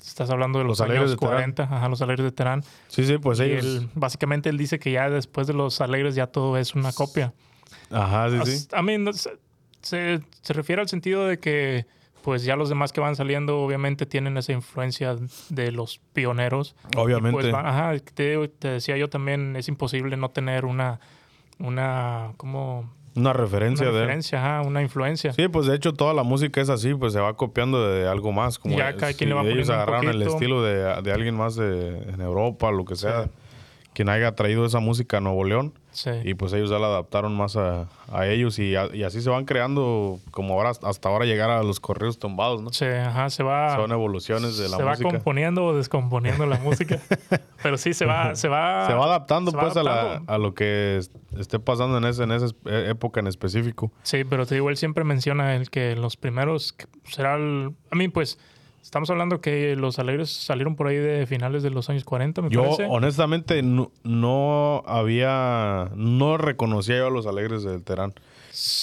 Estás hablando de los, Los años de Terán. 40, ajá, los alegres de Terán. Sí, sí, pues ellos... él- básicamente él dice que ya después de los alegres ya todo es una copia. Ajá, sí, sí. A mí no- se, se- se refiere al sentido de que pues ya los demás que van saliendo obviamente tienen esa influencia de los pioneros. Obviamente. Pues va- ajá, te, te decía yo también, es imposible no tener una, una, como, Una referencia una de referencia, ajá, una influencia. Sí, pues de hecho toda la música es así, pues se va copiando de algo más. Como Ya cada quien le va ellos agarraron el estilo de, de alguien más de, en Europa, lo que sea, quien haya traído esa música a Nuevo León. Sí. Y pues ellos ya la adaptaron más a, a ellos y, a- y así se van creando, como ahora hasta ahora llegar a los correos tumbados, ¿no? Sí, ajá, se va, Son evoluciones de la se va música. componiendo o descomponiendo la música. Pero sí, se va, se va, se va adaptando se va pues a, la- a lo que es- esté pasando en, ese, en esa es- e- época en específico. Sí, pero te digo, él siempre menciona el que los primeros será el... A mí, pues, estamos hablando que los alegres salieron por ahí de finales de los años 40, me Yo parece. honestamente no, no había, no reconocía yo a los alegres del Terán.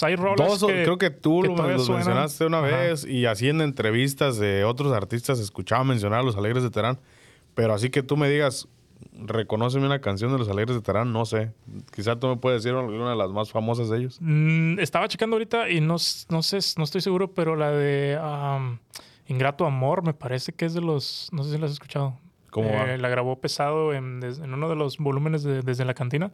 Hay rolas que, creo que tú que lo, los suenan. mencionaste una Ajá. vez y así en entrevistas de otros artistas escuchaba mencionar a los alegres de Terán. Pero así que tú me digas, reconóceme una canción de los alegres de Terán, no sé. Quizá tú me puedes decir alguna de las más famosas de ellos. Mm, estaba checando ahorita y no, no sé, no estoy seguro, pero la de Ingrato Amor me parece que es de los... No sé si la has escuchado. ¿Cómo va? Eh, La grabó pesado en, uno de los volúmenes de- desde la cantina.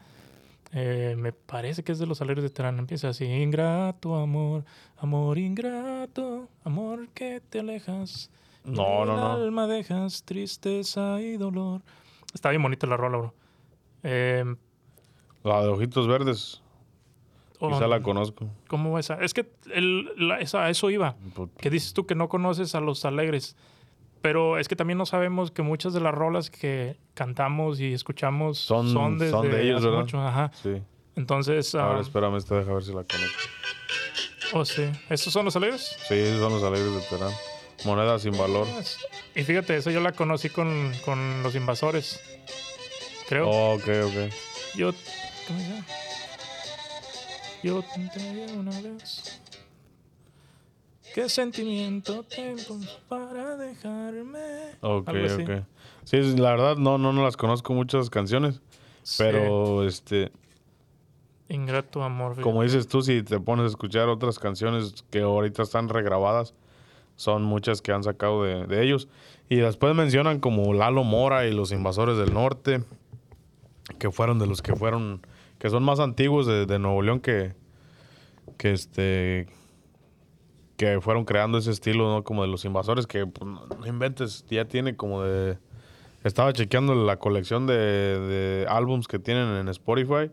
Eh, me parece que es de los alegres de Terán. Empieza así: Ingrato amor, amor ingrato, amor que te alejas. No, no, no. alma dejas tristeza y dolor. Está bien bonita la rola, bro. Eh, La de Ojitos Verdes, oh, quizá la conozco. ¿Cómo esa? Es que el, la- esa, a eso iba. Que dices tú que no conoces a los alegres. Pero es que también no sabemos que muchas de las rolas que cantamos y escuchamos Son- son, desde son de ellos, ¿verdad? mucho. Ajá. Sí. Entonces, A ver, ah, espérame, esta deja ver si la conozco. oh, sí. ¿Estos son los alegres? Sí, esos son los alegres de Terán. Moneda sin valor. Y fíjate, eso yo la conocí con, con los invasores. Creo. Oh, ok, ok. Yo. ¿Cómo se llama? Yo te entregué una vez. ¿Qué sentimiento tengo para dejarme? Ok, ok. Sí, la verdad no, no, no las conozco muchas canciones, pero este, Ingrato amor. fíjate. como dices tú, si te pones a escuchar otras canciones que ahorita están regrabadas, son muchas que han sacado de, de ellos. Y después mencionan como Lalo Mora y los Invasores del Norte, que fueron de los que fueron, que son más antiguos de, de Nuevo León que, que este que fueron creando ese estilo, ¿no? Como de los invasores, que pues, no inventes, ya tiene como de... Estaba chequeando la colección de, de álbums que tienen en Spotify.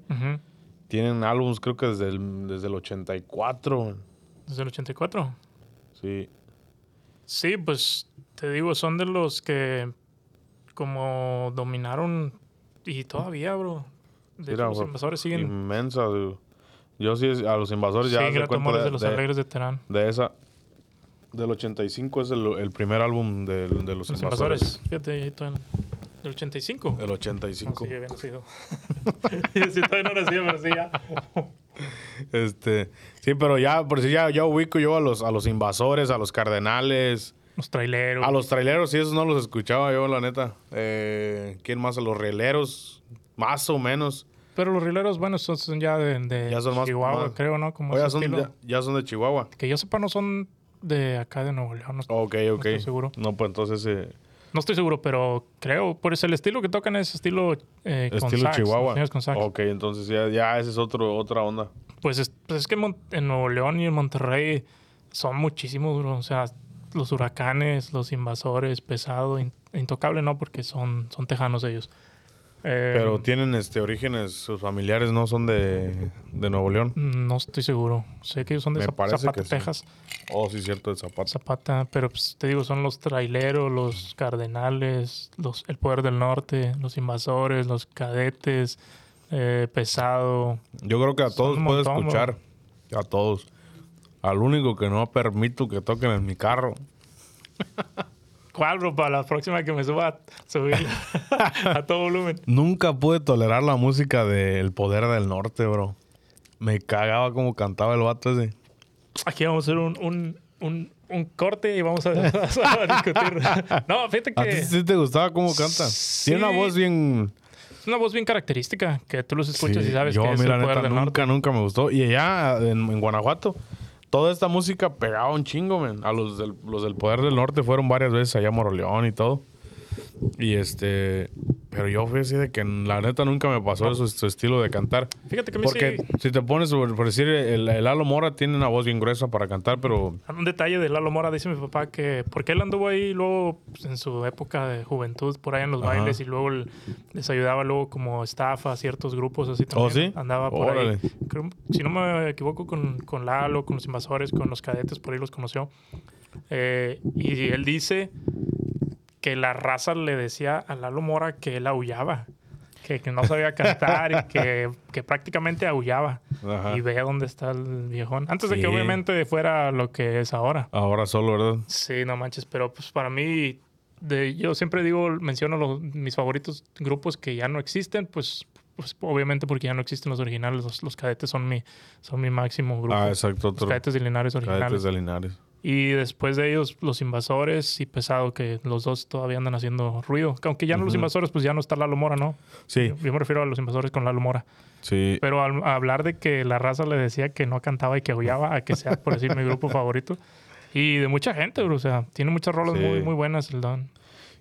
Tienen álbums creo que desde el, desde el 84. Desde el 84. Sí. Sí, pues te digo, son de los que como dominaron y todavía, bro. De hecho, los invasores siguen. Inmensa. dude. Yo sí, a los invasores ya Sí, se Ingrato cuenta amor es de, de los alegres de Terán. de esa. Del 85 es el, el primer álbum de, de los, Los invasores. invasores. Fíjate, ahí todavía- del 85. El 85. No, sí, había nacido. sí, todavía no nacía, pero sí ya. Este, sí, pero ya, por si ya, ya ubico yo a los, a los invasores, a los cardenales, Los traileros. a los traileros, sí, esos no los escuchaba yo, la neta. Eh, ¿Quién más? A los rieleros, más o menos. Pero los rileros, bueno, son, son ya de, de Ya son más- Chihuahua, más- creo, ¿no? Como ya son, estilo. ya, ya son de Chihuahua. Que yo sepa, no son de acá de Nuevo León. No, Ok, ok. estoy seguro. No, pues entonces eh, no estoy seguro, pero creo, por eso el estilo que tocan es estilo eh, con estilo sax, Chihuahua. señores con sax. Ok, entonces ya, ya ese es otro, otra onda. Pues, es, pues es que en, en Nuevo León y en Monterrey son muchísimos. O sea, los huracanes, los invasores, pesado, in- intocable no, porque son, son tejanos ellos. Eh, Pero tienen este orígenes, sus familiares no son de, de Nuevo León. no estoy seguro. Sé que ellos son de Me Zap- parece Zapata, que sí. Texas. Oh, sí, cierto, de Zapata. Zapata, pero pues, te digo, son los traileros, los cardenales, los, el poder del norte, los invasores, los cadetes, eh, pesado. Yo creo que a todos puedo montón, bro. escuchar. A todos. Al único que no permito que toquen en mi carro. ¿Cuál, bro? Para la próxima que me suba subir a todo volumen. Nunca pude tolerar la música del Poder del Norte, bro. Me cagaba como cantaba el vato ese. Aquí vamos a hacer un, un, un, un corte y vamos a, a discutir. No, fíjate ¿A ti que sí te gustaba cómo canta? Sí. Tiene una voz bien... es una voz bien característica que tú los escuchas Sí, y sabes yo, que es el poder neta, del norte. nunca, nunca me gustó. Y allá en, en Guanajuato, toda esta música pegaba un chingo, men. A los del, los del Poder del Norte fueron varias veces allá a Moroleón y todo. Y este... Pero yo fui así de que la neta nunca me pasó su, su estilo de cantar. Fíjate que mí Porque sí, si te pones por, decir, el, el Lalo Mora tiene una voz bien gruesa para cantar, pero un detalle de Lalo Mora, dice mi papá que porque él anduvo ahí luego pues, en su época de juventud por ahí en los Ajá. bailes y luego les ayudaba luego como staff a ciertos grupos así también. ¿Oh, sí? Andaba por Órale. ahí. Creo- si no me equivoco con, con Lalo, con los invasores, con los cadetes, por ahí los conoció. Eh, y él dice que la raza le decía a Lalo Mora que él aullaba. Que, que no sabía cantar y que, que prácticamente aullaba. Ajá. Y vea dónde está el viejón. Antes de Sí. que obviamente fuera lo que es ahora. ahora solo, ¿verdad? Sí, no manches, pero pues para mí, de, yo siempre digo, menciono los, mis favoritos grupos que ya no existen, pues, pues obviamente porque ya no existen los originales, los, los cadetes son mi, son mi máximo grupo. Ah, exacto, los cadetes de Linares originales. Cadetes de Linares. Y después de ellos, los invasores y pesado, que los dos todavía andan haciendo ruido. Que Aunque ya no los invasores, pues ya no está Lalo Mora, ¿no? Sí, Yo, yo me refiero a los invasores con Lalo Mora. sí. Pero al a hablar de que la raza le decía que no cantaba y que aullaba, a que sea, por decir, mi grupo favorito. Y de mucha gente, bro. O sea, tiene muchas rolas Sí. muy, muy buenas el Don.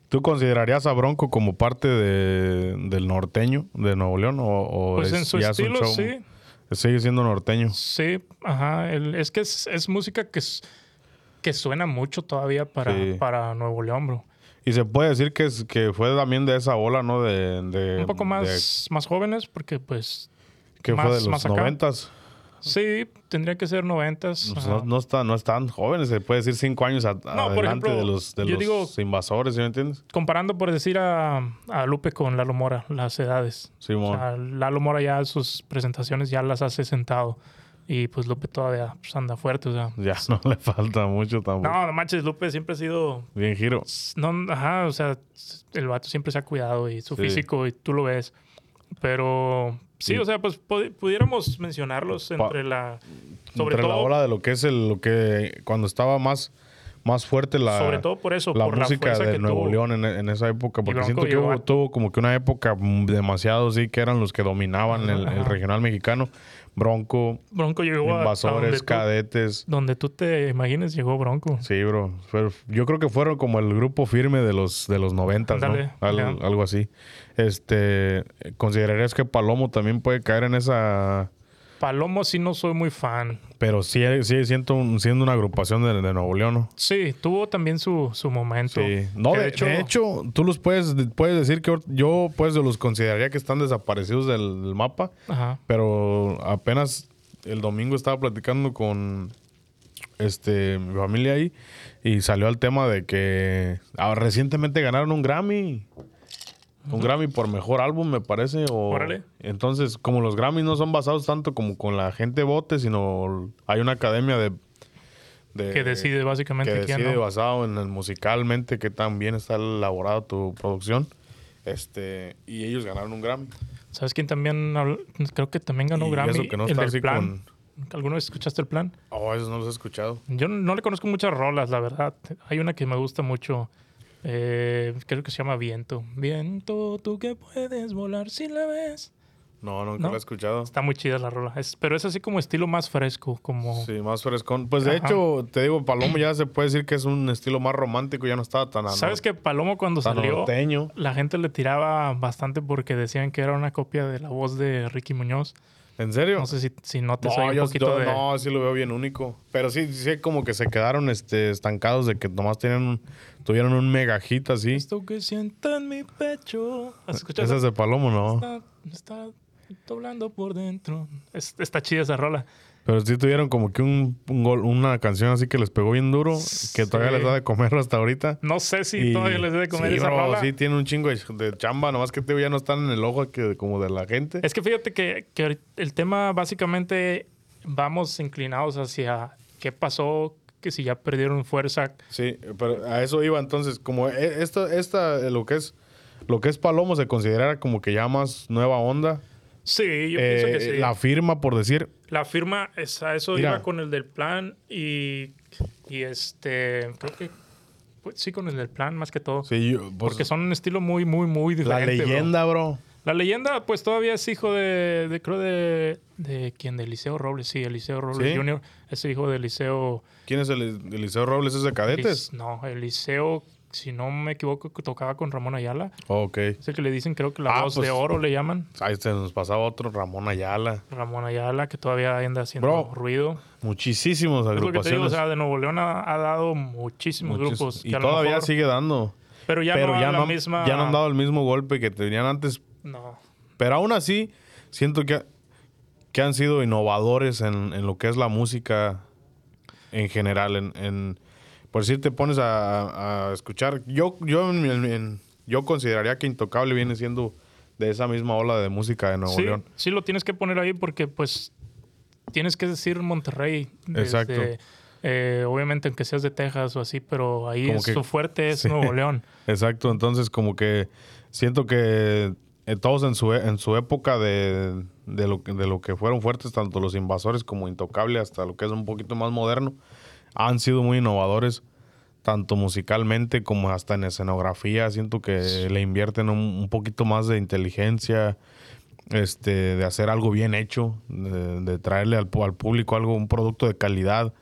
¿Tú considerarías a Bronco como parte de, del norteño de Nuevo León? ¿O, o Pues es- en su ya es un estilo, show- sí. Sigue siendo norteño. Sí, ajá. El- es que es, es música que, es- que suena mucho todavía para, Sí. para Nuevo León, bro. Y se puede decir que, es, que fue también de esa ola, ¿no? De, de- Un poco de- más, más jóvenes, porque pues que fue de los noventas. sí, tendría que ser noventas. Pues no, no, está, no están jóvenes, se puede decir cinco años a- adelante ejemplo, de los, de los digo- invasores, ¿sí me entiendes? Comparando, por decir, a, a Lupe con Lalo Mora, las edades. Simón. O sea, Lalo Mora ya sus presentaciones ya las hace sentado. Y pues Lupe todavía pues, anda fuerte, o sea. ya no le falta mucho tampoco. No, no manches, Lupe siempre ha sido. Bien giro. No, ajá, o sea, el vato siempre se ha cuidado y su Sí. físico, y tú lo ves. Pero sí, Sí. o sea, pues pu- pudiéramos mencionarlos entre la. Sobre Entre todo, la ola de lo que es el, lo que cuando estaba más, más fuerte la, sobre todo por eso, la por música la de Nuevo tuvo. León en, en esa época. Porque siento que hubo- tuvo como que una época mm, demasiado, sí, que eran los que dominaban el, regional mexicano. Bronco, Bronco llegó a- donde, invasores, tú, cadetes. donde tú te imagines, llegó Bronco. Sí, bro. Pero yo creo que fueron como el grupo firme de los de los noventas, ¿no? Ándale, Al- algo así. Este, ¿considerarías que Palomo también puede caer en esa Palomo sí no soy muy fan. pero sí siendo, un- siendo una agrupación de, de Nuevo León, ¿no? Sí, tuvo también su, su momento. Sí. No, de, de hecho, tú los puedes, puedes decir que yo pues los consideraría que están desaparecidos del, del mapa, Ajá. pero apenas el domingo estaba platicando con este mi familia ahí y salió el tema de que ah, recientemente ganaron un Grammy. Un Grammy por mejor álbum, me parece. O, Órale. Entonces, como los Grammys no son basados tanto como con la gente vote, sino hay una academia de... de- Que decide básicamente que quién decide no. basado en el musicalmente que tan bien está elaborada tu producción. Este, y ellos ganaron un Grammy. ¿Sabes quién también? Creo que también ganó Y Grammy. eso que no está así plan. ¿Alguna vez escuchaste el plan? Oh, eso no los he escuchado. Yo no le conozco muchas rolas, la verdad. Hay una que me gusta mucho. Eh, creo que se llama Viento. Viento, tú que puedes volar si la ves. No, nunca ¿No? lo he escuchado. Está muy chida la rola. Es- pero es así como estilo más fresco, como... Sí, más frescón. Pues de Ajá. hecho, te digo, Palomo ya se puede decir que es un estilo más romántico, ya no estaba tan ¿Sabes que Palomo cuando salió, norteño. la gente le tiraba bastante porque decían que era una copia de la voz de Ricky Muñoz? ¿En serio? No sé si, si notas No, ahí un poquito yo- de... no, sí lo veo bien único. Pero sí, sí, como que se quedaron este, estancados de que nomás tenían un- tuvieron un mega hit así. Esto que sienta en mi pecho. ¿Has escuchado? Ese es de Palomo, ¿no? Está, está doblando por dentro. Es- está chida esa rola. Pero sí tuvieron como que un, un gol, una canción así que les pegó bien duro, que todavía Sí. les da de comer hasta ahorita. No sé si Y- todavía les debe comer sí, esa bro, rola. Sí, tiene un chingo de, de chamba, nomás que ya no están en el ojo que, como de la gente. Es que fíjate que, que el tema básicamente vamos inclinados hacia qué pasó, que si ya perdieron fuerza. Sí, pero a eso iba entonces, como e- esta, esta, lo que es, lo que es Palomo se considera como que ya más nueva onda. Sí, yo Eh, pienso que sí. La firma, por decir, La firma, es, a eso Mira. iba con el del plan y, y este, creo que pues, sí con el del plan más que todo. sí, yo- pues, porque son un estilo muy, muy, muy la diferente. bro. leyenda, bro. La leyenda, pues todavía es hijo de, de creo de, de quién, de Eliseo Robles, sí, Eliseo Robles ¿Sí? Jr. Es hijo de Eliseo. ¿Quién es el Eliseo Robles? ¿Es de cadetes? Elis- no, Eliseo, si no me equivoco, que tocaba con Ramón Ayala. ok. Es el que le dicen, creo que la Ah, voz pues- de oro le llaman. Ahí se nos pasaba otro, Ramón Ayala. Ramón Ayala, que todavía anda haciendo Bro, ruido. Muchísimos Es lo que te digo, o agrupaciones. sea, de Nuevo León ha, ha dado muchísimos muchis- grupos. y que a lo todavía mejor- sigue dando. Pero ya pero no ya, la no, misma... ya no han dado el mismo golpe que tenían antes. No. Pero aún así, siento que, que han sido innovadores en, en lo que es la música en general. En, en- por decir, te pones a, a escuchar. Yo, yo, en- yo consideraría que Intocable viene siendo de esa misma ola de música de Nuevo sí, León. sí lo tienes que poner ahí porque pues tienes que decir Monterrey. desde, Exacto. eh, obviamente aunque seas de Texas o así, pero ahí es- que- su fuerte es sí. Nuevo León. Exacto, entonces como que siento que eh, todos en su, en su época de, de lo, de lo que fueron fuertes, tanto los invasores como Intocable, hasta lo que es un poquito más moderno, han sido muy innovadores, tanto musicalmente como hasta en escenografía. Siento que le invierten un, poquito más de inteligencia, este, de hacer algo bien hecho, de, traerle al, al público algo, un producto de calidad.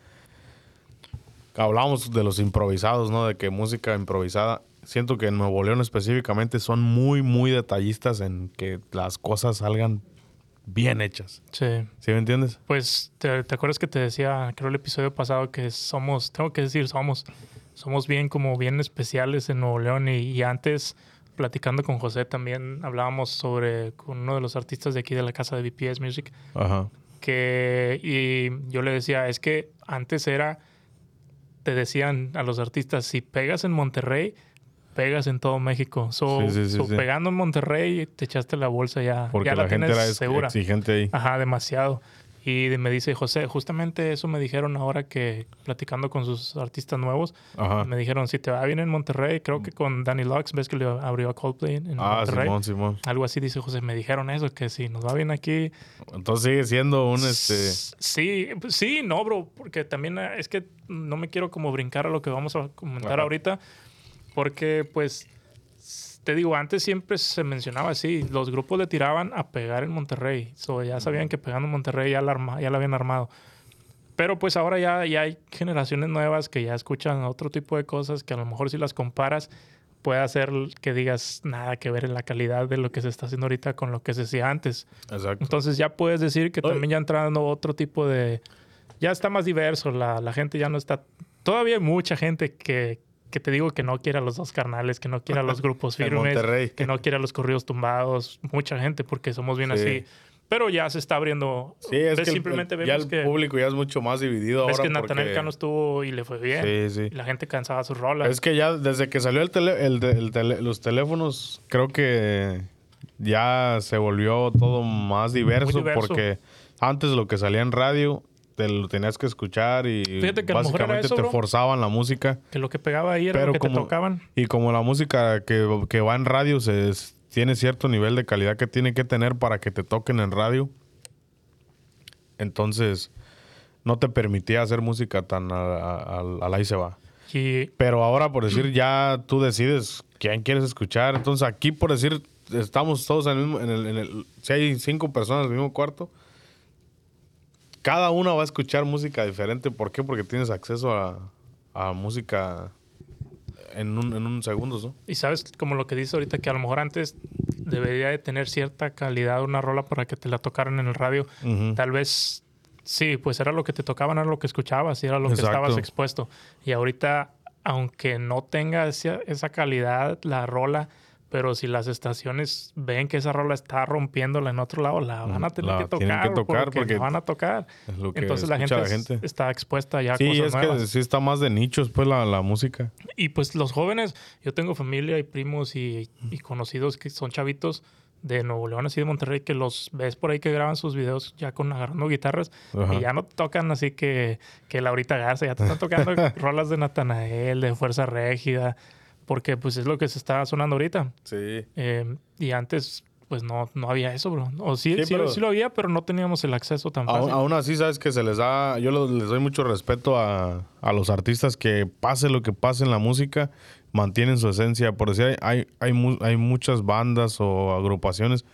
Hablamos de los improvisados, ¿no? De que música improvisada. Siento que en Nuevo León específicamente son muy, muy detallistas en que las cosas salgan bien hechas. Sí. ¿Sí me entiendes? Pues, ¿te, te acuerdas que te decía, creo el episodio pasado, que somos, tengo que decir, somos, somos bien como bien especiales en Nuevo León y, y antes, platicando con José también, hablábamos sobre, con uno de los artistas de aquí de la casa de BPS Music, Ajá. que, y yo le decía, es que antes era, te decían a los artistas, si pegas en Monterrey, pegas en todo México. So, Sí, sí, sí, so pegando en Monterrey, te echaste la bolsa ya, Porque ya la, la, gente tienes era segura. exigente ahí. Ajá, demasiado. Y me dice, José, justamente eso me dijeron ahora que platicando con sus artistas nuevos, Ajá. me dijeron, si te va bien en Monterrey, creo que con Danny Lux, ves que le abrió a Coldplay en Ah, Monterrey. Simón, Simón. Algo así dice José, me dijeron eso, que si nos va bien aquí. Entonces sigue siendo un este. Sí, pues sí, no, bro, porque también es que no me quiero como brincar a lo que vamos a comentar Ajá. ahorita, porque pues te digo, antes siempre se mencionaba así, los grupos le tiraban a pegar en Monterrey, so, ya sabían que pegando en Monterrey ya la, arma- ya la habían armado. Pero pues ahora ya, ya hay generaciones nuevas que ya escuchan otro tipo de cosas que a lo mejor si las comparas puede hacer que digas nada que ver en la calidad de lo que se está haciendo ahorita con lo que se hacía antes. Exacto. Entonces ya puedes decir que Oye. también ya entrando otro tipo de... Ya está más diverso, la, la gente ya no está... Todavía hay mucha gente que, que te digo que no quiere a los dos carnales, que no quiere a los grupos firmes, que no quiere a los corridos tumbados, mucha gente porque somos bien Sí. así. Pero ya se está abriendo. Sí, es Ves, que simplemente el- ya vemos el que, público ya es mucho más dividido ves ahora. que Natanael porque- Cano estuvo y le fue bien. Sí, sí. Y la gente cansaba sus rolas. Es que ya desde que salió el tele- el el tele- los teléfonos, creo que ya se volvió todo más diverso, diverso. porque antes lo que salía en radio te lo tenías que escuchar y Fíjate que básicamente eso, te bro. forzaban la música. Que lo que pegaba ahí era Pero lo que como- te tocaban. Y como la música que, que va en radio se, es- tiene cierto nivel de calidad que tiene que tener para que te toquen en radio, entonces no te permitía hacer música tan al ahí se va. Y Pero ahora, por decir, ya tú decides quién quieres escuchar. Entonces, aquí, por decir, estamos todos en el mismo. En el, en el- si hay cinco personas en el mismo cuarto, cada una va a escuchar música diferente. ¿Por qué? Porque tienes acceso a, a música en un, en un segundo, ¿no? Y sabes, como lo que dice ahorita, que a lo mejor antes debería de tener cierta calidad una rola para que te la tocaran en el radio. Tal vez, sí, pues era lo que te tocaban, era lo que escuchabas y era lo que estabas expuesto. Y ahorita, aunque no tenga esa, esa calidad la rola, pero si las estaciones ven que esa rola está rompiéndola en otro lado, la van a tener La que tocar. que tocar porque, porque la van a tocar. Es lo que Entonces la gente, está expuesta ya a Sí, cosas es nuevas. que sí está más de nichos, pues, la, la música. Y pues los jóvenes, yo tengo familia y primos y, y conocidos que son chavitos de Nuevo León, así de Monterrey, que los ves por ahí que graban sus videos ya con agarrando guitarras Ajá. y ya no tocan así que, que Laurita Garza, ya te están tocando rolas de Natanael, de Fuerza Régida, porque pues es lo que se está sonando ahorita. Sí. Eh, y antes pues no, no había eso, bro. O sí, Sí, sí, pero- sí lo había, pero no teníamos el acceso tan fácil. Aún, así, sabes que se les da. Yo les doy mucho respeto a, a los artistas que pase lo que pase en la música, mantienen su esencia. Por decir, hay, hay, hay muchas bandas o agrupaciones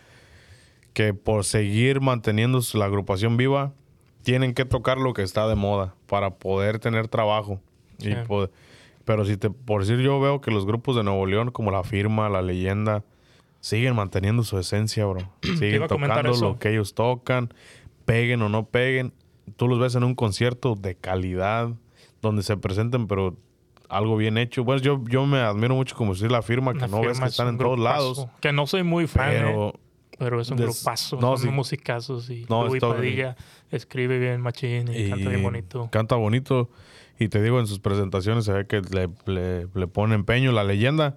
que por seguir manteniendo la agrupación viva, tienen que tocar lo que está de moda para poder tener trabajo. Y Sí. Pero si te, por decir, yo veo que los grupos de Nuevo León, como La Firma, La Leyenda, siguen manteniendo su esencia, bro. Siguen tocando lo que ellos tocan, peguen o no peguen. Tú los ves en un concierto de calidad, donde se presenten, pero algo bien hecho. Bueno, yo, yo me admiro mucho como si la firma, que La no ves que es están en todos lados. Que no soy muy fan, eh, Pero es un Des- grupazo, no, son sí. musicazos y No, Luis Padilla escribe bien machín y, canta bien bonito. Canta bonito. Y te digo, en sus presentaciones se ve que le, le, le pone empeño. La leyenda,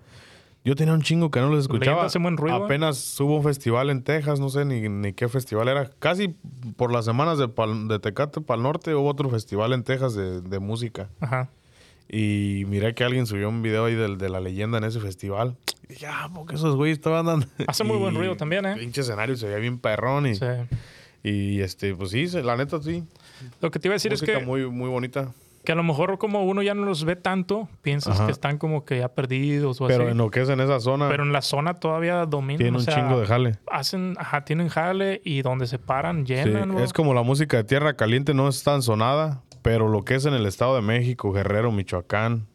yo tenía un chingo que no los escuchaba. Ruido, ¿eh? Apenas hubo un festival en Texas, no sé ni, ni qué festival era. Casi por las semanas de, Pal- de Tecate para el norte hubo otro festival en Texas de, de música. Ajá. Y miré que alguien subió un video ahí del, de la leyenda en ese festival. Y dije, ah, porque esos güeyes estaban dando. Hace muy buen ruido también, ¿eh? Pinche escenario, se veía bien perrón. Y, Sí. y este, pues sí, la neta sí. Lo que te iba a decir es que, muy, muy bonita. Que a lo mejor como uno ya no los ve tanto, piensas Ajá. que están como que ya perdidos o Pero así. en lo que es en esa zona, Pero en la zona todavía dominan. tiene o un chingo de jale. Hacen, ajá, tienen jale y donde se paran llenan. es como la música de Tierra Caliente, no es tan sonada, pero lo que es en el Estado de México, Guerrero, Michoacán,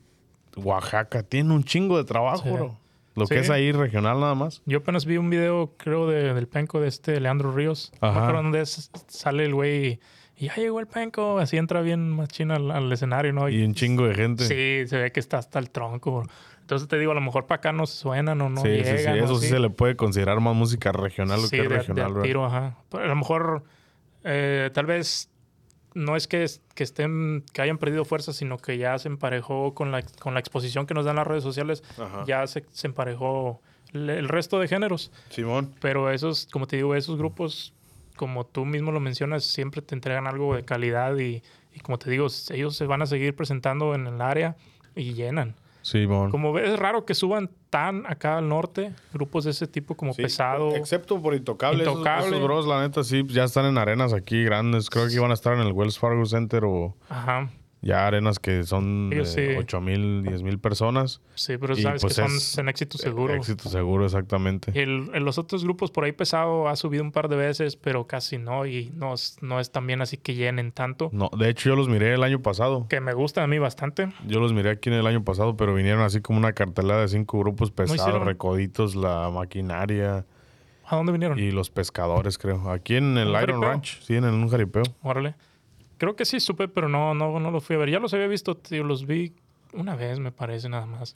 Oaxaca, tiene un chingo de trabajo, Sí. bro. Lo Sí. que es ahí regional nada más. Yo apenas vi un video, creo, de- del penco de este Leandro Ríos. No me Ajá. acuerdo dónde es- sale el güey y ya llegó el penco. Así entra bien machina al, al escenario, ¿no? Y un chingo de gente. Sí, se ve que está hasta el tronco. Entonces te digo, a lo mejor para acá no suenan o no sí, sí, llegan. sí. o Eso sí se le puede considerar más música regional Sí, que de- de regional, tiro, ajá. Pero a lo mejor, eh, tal vez no es que, que estén, que hayan perdido fuerza, sino que ya se emparejó con la, con la exposición que nos dan las redes sociales. Ajá. Ya se, se emparejó el, el resto de géneros. Simón. Pero esos, como te digo, esos grupos, como tú mismo lo mencionas, siempre te entregan algo de calidad y, y como te digo, ellos se van a seguir presentando en el área y llenan. Simón. Como ves, es raro que suban tan acá al norte, grupos de ese tipo como Sí, pesado. Excepto por Intocable. esos- Intocable. Esos, bros, la neta, sí, ya están en arenas aquí grandes. Creo que iban a estar en el Wells Fargo Center o Ajá. Ya arenas que son Ellos de sí. 8 mil, 10 mil personas. Sí, pero Y, sabes pues, que son es- en éxito seguro. Éxito seguro, exactamente. El- en los otros grupos por ahí pesado ha subido un par de veces, pero casi no. Y no, es- no es también así que llenen tanto. No, de hecho, yo los miré el año pasado. Que me gusta a mí bastante. Yo los miré aquí en el año pasado, pero vinieron así como una cartelera de cinco grupos pesados, recoditos, la maquinaria ¿A dónde vinieron? y los pescadores, creo. Aquí en el ¿Un Iron jaripeo? Ranch, sí, en un jaripeo. Órale. Creo que sí supe, pero no, no, no los fui a ver. Ya los había visto, tío, los vi una vez, me parece, nada más.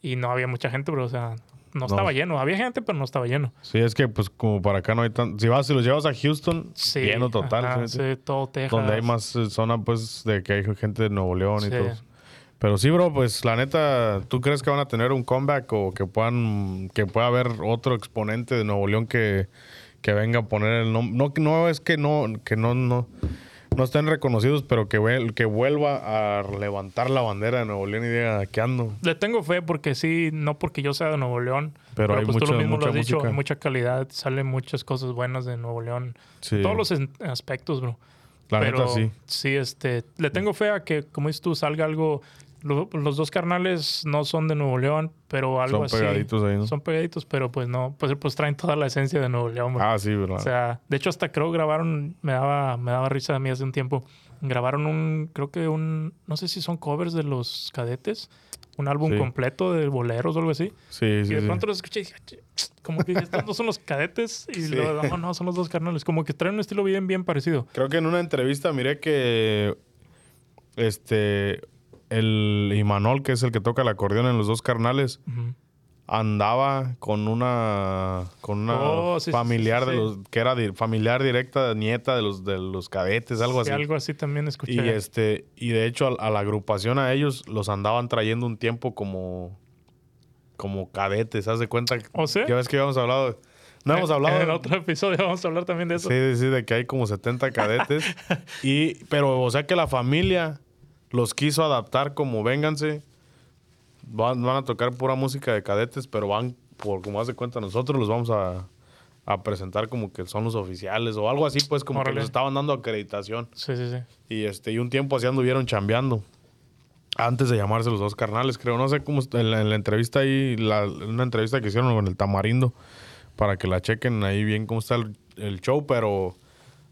Y no había mucha gente, pero, o sea, no estaba lleno. Había gente, pero no estaba lleno. Sí, es que pues como para acá no hay tan... Si vas, si los llevas a Houston, Sí. lleno total. ajá, todo Texas. Donde hay más eh, zona, pues, de que hay gente de Nuevo León y todo. Pero sí, bro, pues la neta, ¿tú crees que van a tener un comeback o que puedan, que pueda haber otro exponente de Nuevo León que, que venga a poner el nombre? No, no es que no, que no, no, no estén reconocidos, pero que, que vuelva a levantar la bandera de Nuevo León y diga que ando. Le tengo fe porque sí, no porque yo sea de Nuevo León. Pero hay pues tú mucha- lo mismo lo mucha has dicho, hay mucha calidad, salen muchas cosas buenas de Nuevo León. Sí. Todos los aspectos, bro. La Pero neta, sí. sí, este, le tengo fe a que, como dices tú, salga algo. Lo- los dos carnales no son de Nuevo León, pero algo Son así. pegaditos ahí, ¿no? Son pegaditos, pero pues no, pues, pues traen toda la esencia de Nuevo León, bro. Ah, sí, bro. O sea, de hecho hasta creo grabaron, me daba, me daba risa a mí hace un tiempo. Grabaron un, creo que un, no sé si son covers de los cadetes. un álbum Sí. completo de boleros o algo así. Sí, y sí, de sí. pronto los escuché y dije, "Ch- como que estos no son los cadetes. Y Sí. luego, no, no, son los dos carnales. Como que traen un estilo bien, bien parecido. Creo que en una entrevista miré que este el Imanol, que es el que toca el acordeón en los dos carnales, andaba con una con una Oh, sí, familiar sí, sí, de los que era di- familiar directa nieta de los de los cadetes, algo Sí, así. algo así también escuché. Y este y de hecho a, a la agrupación a ellos los andaban trayendo un tiempo como como cadetes, ¿haz de cuenta? ¿O sí? Ya ves que habíamos hablado no hemos En- hablado En el otro episodio vamos a hablar también de eso. Sí, sí, de que hay como 70 cadetes. y, pero, o sea que la familia los quiso adaptar como vénganse. Van, van a tocar pura música de cadetes, pero van, por como haz de cuenta, nosotros los vamos a, a presentar como que son los oficiales o algo así, pues como Órale. que nos estaban dando acreditación. Sí, sí, sí. Y este, y un tiempo así anduvieron chambeando. Antes de llamarse los dos carnales, creo. No sé cómo en la, en la entrevista ahí, la, en una entrevista que hicieron con el Tamarindo, para que la chequen ahí bien cómo está el, el show, pero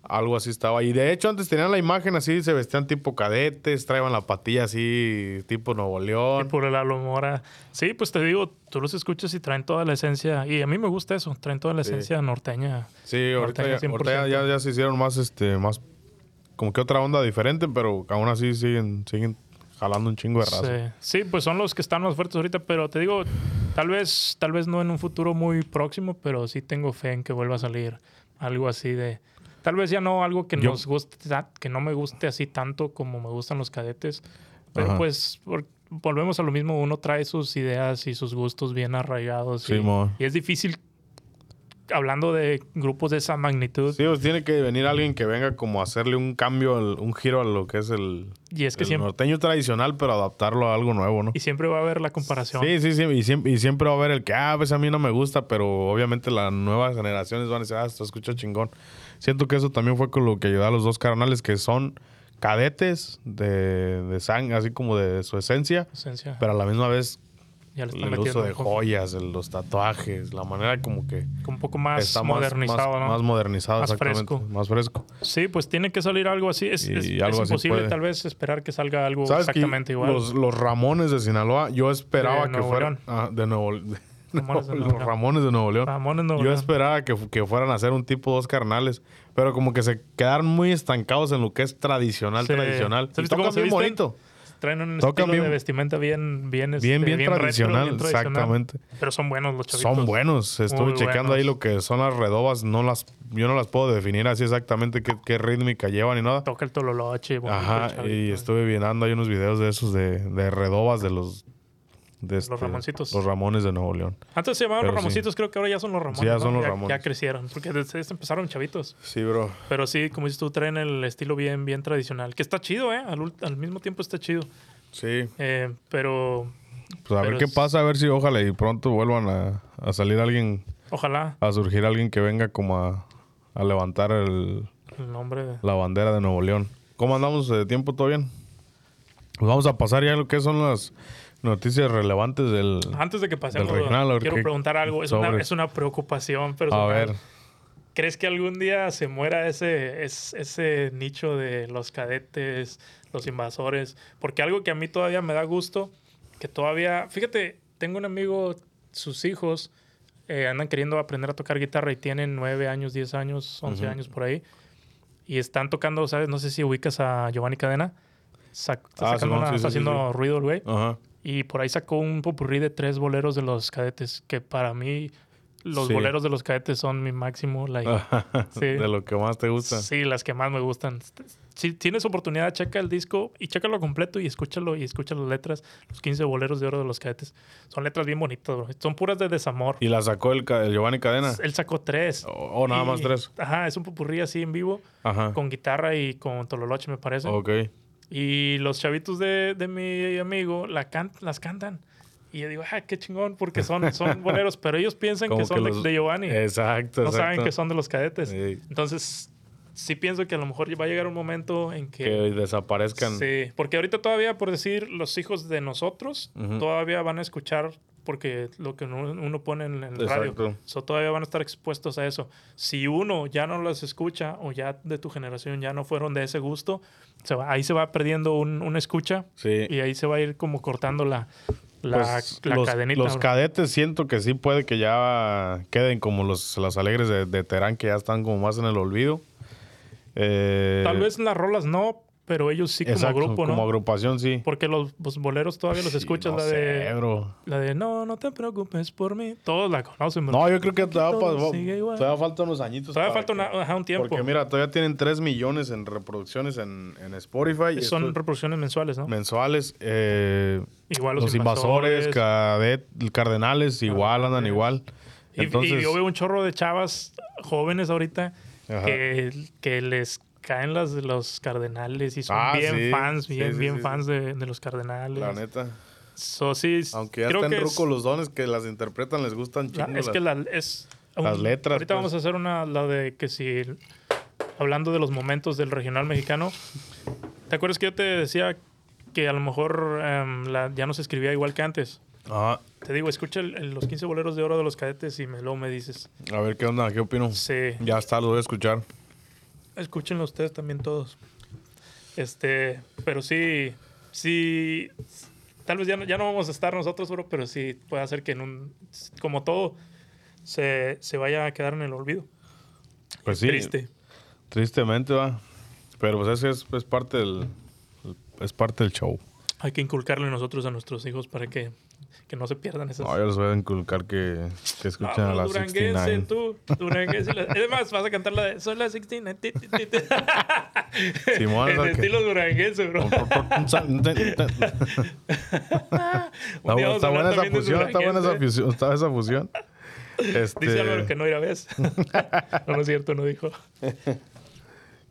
algo así estaba. Y de hecho, antes tenían la imagen así, se vestían tipo cadetes, traían la patilla así, tipo Nuevo Y León. por el Lalo Mora. Sí, pues te digo, tú los escuchas y traen toda la esencia. Y a mí me gusta eso, traen toda la Sí. esencia norteña. Sí, ahorita, 100%. ya- ya se hicieron más, este, más, como que otra onda diferente, pero aún así siguen, siguen jalando un chingo de raza. Sí. Sí, pues son los que están más fuertes ahorita, pero te digo, tal vez, tal vez no en un futuro muy próximo, pero sí tengo fe en que vuelva a salir algo así de. Tal vez ya no algo que Yo- nos guste, que no me guste así tanto como me gustan los cadetes. Pero Ajá. pues por- volvemos a lo mismo, uno trae sus ideas y sus gustos bien arraigados. y- es difícil, hablando de grupos de esa magnitud, Sí, pues tiene que venir alguien que venga como a hacerle un cambio, un giro a lo que es el, y es que el siempre, norteño tradicional, pero adaptarlo a algo nuevo, ¿no? y siempre va a haber la comparación. Sí, sí, sí, y siempre, y siempre va a haber el que, ah, pues a mí no me gusta, pero obviamente las nuevas generaciones van a decir, ah, esto escucha chingón. Siento que eso también fue con lo que ayudó a los dos carnales, que son cadetes de, de sangre, así como de su esencia, Esencia, pero a la misma vez ya el uso de joyas, el- los tatuajes, la manera como que un poco más está modernizado, más, ¿no? más modernizado, Más exactamente, fresco. más fresco. Sí, pues tiene que salir algo así. Es, es- algo imposible tal vez esperar que salga algo ¿Sabes que exactamente igual. Los, los Ramones de Sinaloa, yo esperaba De que Nuevo fueran. Ah, de Nuevo Ramones de Nuevo León. Ramones de Nuevo León. Ramones Nuevo yo León. esperaba que, que fueran a ser un tipo dos carnales, pero como que se quedaron muy estancados en lo que es tradicional, Sí. tradicional. ¿Has Y tocan bien bonito. Traen un Tocan estilo bien- de vestimenta bien, bien, este, Bien, bien, tradicional, bien tradicional. exactamente. Pero son buenos los chavitos. Son buenos. Estuve Muy chequeando buenos. ahí lo que son las redobas. No las, yo no las puedo definir así exactamente qué, qué rítmica llevan ni nada. Toca el tololoche. bonito Ajá, y estuve viendo hay unos videos de esos de, de redobas de los de este, Ramoncitos. Los Ramones de Nuevo León. Antes se llamaban Pero los sí. Ramoncitos, creo que ahora ya son los Ramones. Sí, ya ¿no? son los Ramones. Ya crecieron, porque desde este empezaron chavitos. Sí, bro. Pero sí, como dices tú, traen el estilo bien, bien tradicional. Que está chido, ¿eh? Al, mismo tiempo está chido. Sí. Eh, pero Pues a ver qué pasa, a ver si ojalá y pronto vuelvan a, a salir alguien, ojalá a surgir alguien que venga como a, a levantar el, el nombre de... la bandera de Nuevo León. ¿Cómo andamos de tiempo? ¿Todo bien? Pues vamos a pasar ya a lo que son las noticias relevantes del... Antes de que pasemos, regional, a quiero preguntar algo. Es una, es una preocupación A personal. ver. ¿Crees que algún día se muera ese, es- ese nicho de los cadetes, los invasores? Porque algo que a mí todavía me da gusto, que todavía... Fíjate, tengo un amigo, sus hijos eh, andan queriendo aprender a tocar guitarra y tienen 9 años, 10 años, 11 Ujú. años por ahí. Y están tocando, ¿sabes? No sé si ubicas a Giovanni Cadena. Está, Ah, sacando Simón, una- sí, sí, está sí, haciendo ruido el güey. Ajá. Y por ahí sacó un popurrí de tres boleros de los cadetes, que para mí los Sí. boleros de los cadetes son mi máximo. like, Sí. De lo que más te gusta. sí, las que más me gustan. Si tienes oportunidad, checa el disco y chécalo completo y escúchalo y escucha las letras. Los 15 boleros de oro de los cadetes. Son letras bien bonitas, bro. Son puras de desamor. ¿Y la sacó el, el Giovanni Cadena? Él sacó tres. O, o nada Y- más tres. Ajá, es un popurrí así en vivo, Ajá. con guitarra y con tololoche, me parece. Ok. Y los chavitos de, de mi amigo la can- las cantan. Y yo digo, ah, qué chingón, porque son, son boleros, pero ellos piensan que son de, los- de Giovanni. Exacto, no exacto. saben que son de los cadetes. Sí, Entonces, sí pienso que a lo mejor va a llegar un momento en que... que desaparezcan. Sí, porque ahorita todavía, por decir, los hijos de nosotros Ujú. todavía van a escuchar porque lo que uno, pone en el radio. So, todavía van a estar expuestos a eso. Si uno ya no los escucha o ya de tu generación ya no fueron de ese gusto, se va- ahí se va perdiendo un, una escucha Sí. y ahí se va a ir como cortando la, la, Pues, la los, cadenita. los cadetes siento que sí puede que ya queden como los, los alegres de, de Terán, que ya están como más en el olvido. Eh, Tal vez en las rolas no, pero ellos sí exacto, como grupo, ¿no? Como agrupación, sí. Porque los, los boleros todavía los Sí, escuchas, no la sé, de... bro. La de no, no te preocupes por mí. Todos la conocen, bro. No, yo creo que todavía, todavía falta unos añitos. Todavía falta una- que- ajá, un tiempo. Porque mira, todavía tienen 3 millones en reproducciones en, en Spotify. y Son esto- reproducciones mensuales, ¿no? mensuales. eh, Igual los, los, invasores, cadet, cardenales, igual andan Cardenales. igual. Y, Entonces, y yo veo un chorro de chavas jóvenes ahorita que, que les caen las de los cardenales y son Ah, bien sí. fans, bien, sí, bien fans de, de los cardenales. la neta. So, sí, Aunque ya creo están que es- rucos los dones que las interpretan, les gustan la- chingo. es las- que la, es las letras, Ahorita pues. vamos a hacer una la de que si hablando de los momentos del regional mexicano. ¿Te acuerdas que yo te decía que a lo mejor la- ya no se escribía igual que antes? Ajá. Te digo, escucha el- el- los 15 boleros de oro de los cadetes y me, luego me dices. A ver qué onda, qué opino. Sí. Ya está, lo voy a escuchar. Escúchenlo ustedes también todos. Este, pero sí, sí, tal vez ya no, ya no vamos a estar nosotros, bro, pero sí puede hacer que en un, como todo, se, se vaya a quedar en el olvido. Pues sí, Triste. tristemente va. Pero pues ese es, es parte del es parte del show. Hay que inculcarle nosotros a nuestros hijos para que, que no se pierdan esas... No, yo les voy a inculcar que, que escuchen Ah, a la duranguense, 69. tú, duranguense. la- Es más, vas a cantar la de Soy la 69. ti, ti, ti, ti. Simón, en estilo duranguense, bro. Está a buena esa fusión, está buena esa fusión, está esa fusión. Este, Dice Álvaro que no irá vez. no, no es cierto, no dijo.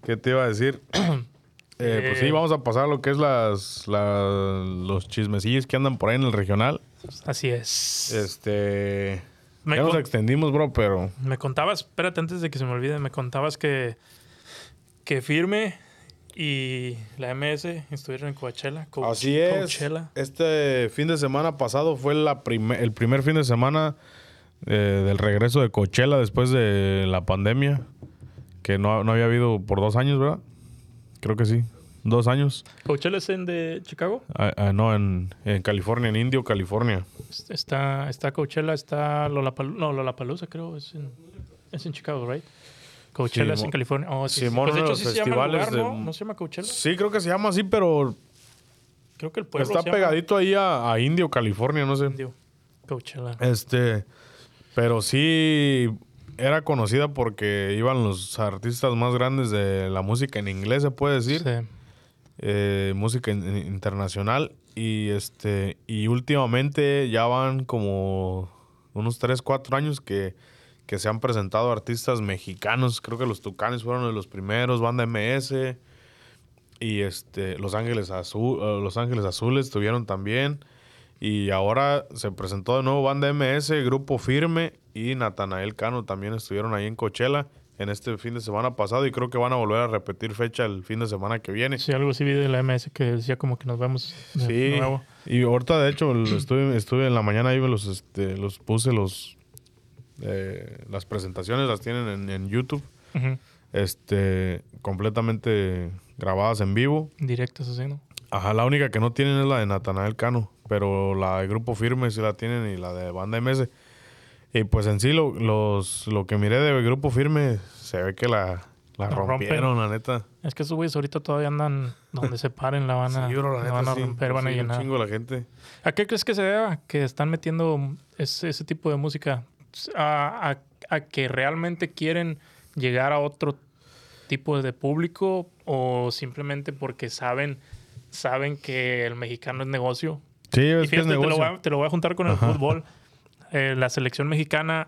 ¿Qué te iba a decir? Eh, pues sí, vamos a pasar a lo que es las, la- los chismecillos que andan por ahí en el regional. Así es. Este. Me ya nos extendimos, bro, pero. Me contabas, espérate antes de que se me olvide, me contabas que, que Firme y la MS estuvieron en Coachella. Co- Así es. Coachella. Este fin de semana pasado fue la prime- el primer fin de semana eh, del regreso de Coachella después de la pandemia. Que no, no había habido por dos años, ¿verdad? Creo que sí. Dos años. ¿Coachella es en de Chicago? Ah, ah, no, en, en California, en Indio, California. Está, está Coachella, está Lollapalooza, no, Lollapalooza creo, es en, es en Chicago, right? Coachella es en California. Oh, sí. Simón, Pues de hecho sí se llama el lugar, festivales ¿no? de- ¿No se llama Coachella? Sí, creo que se llama así, pero Creo que el pueblo está se llama pegadito ahí a, a Indio, California, no sé. Indio. Coachella. Este, pero sí era conocida porque iban los artistas más grandes de la música en inglés, se puede decir, Sí. eh, música in- internacional. Y este y últimamente ya van como unos 3, 4 años que, que se han presentado artistas mexicanos, creo que los Tucanes fueron de los primeros, Banda MS y este Los Ángeles Azul, eh, Los Ángeles Azules tuvieron también y ahora se presentó de nuevo Banda MS, Grupo Firme y Natanael Cano también estuvieron ahí en Coachella en este fin de semana pasado y creo que van a volver a repetir fecha el fin de semana que viene. Sí, algo así vi de la MS que decía como que nos vemos de Sí, nuevo. y ahorita de hecho estuve, estuve en la mañana ahí los, este, los puse los eh, las presentaciones las tienen en, en YouTube, este completamente grabadas en vivo. Directos así, ¿no? Ajá, la única que no tienen es la de Natanael Cano, pero la de Grupo Firme sí la tienen y la de Banda MS. Y pues en sí lo, los, lo que miré de Grupo Firme se ve que la, la La rompen. rompieron, la neta. Es que esos güeyes ahorita todavía andan donde se paren, la van a, Sí, bro, la la neta, van a sí. romper, van a Sí, un llenar. chingo la gente. ¿A qué crees que se deba que están metiendo ese, ese tipo de música? A, a- a que realmente quieren llegar a otro tipo de público o simplemente porque saben, saben que el mexicano es negocio? Sí, Y es que es fíjate, te lo, negocio. voy a, te lo voy a juntar con el Ajá. fútbol. Eh, la selección mexicana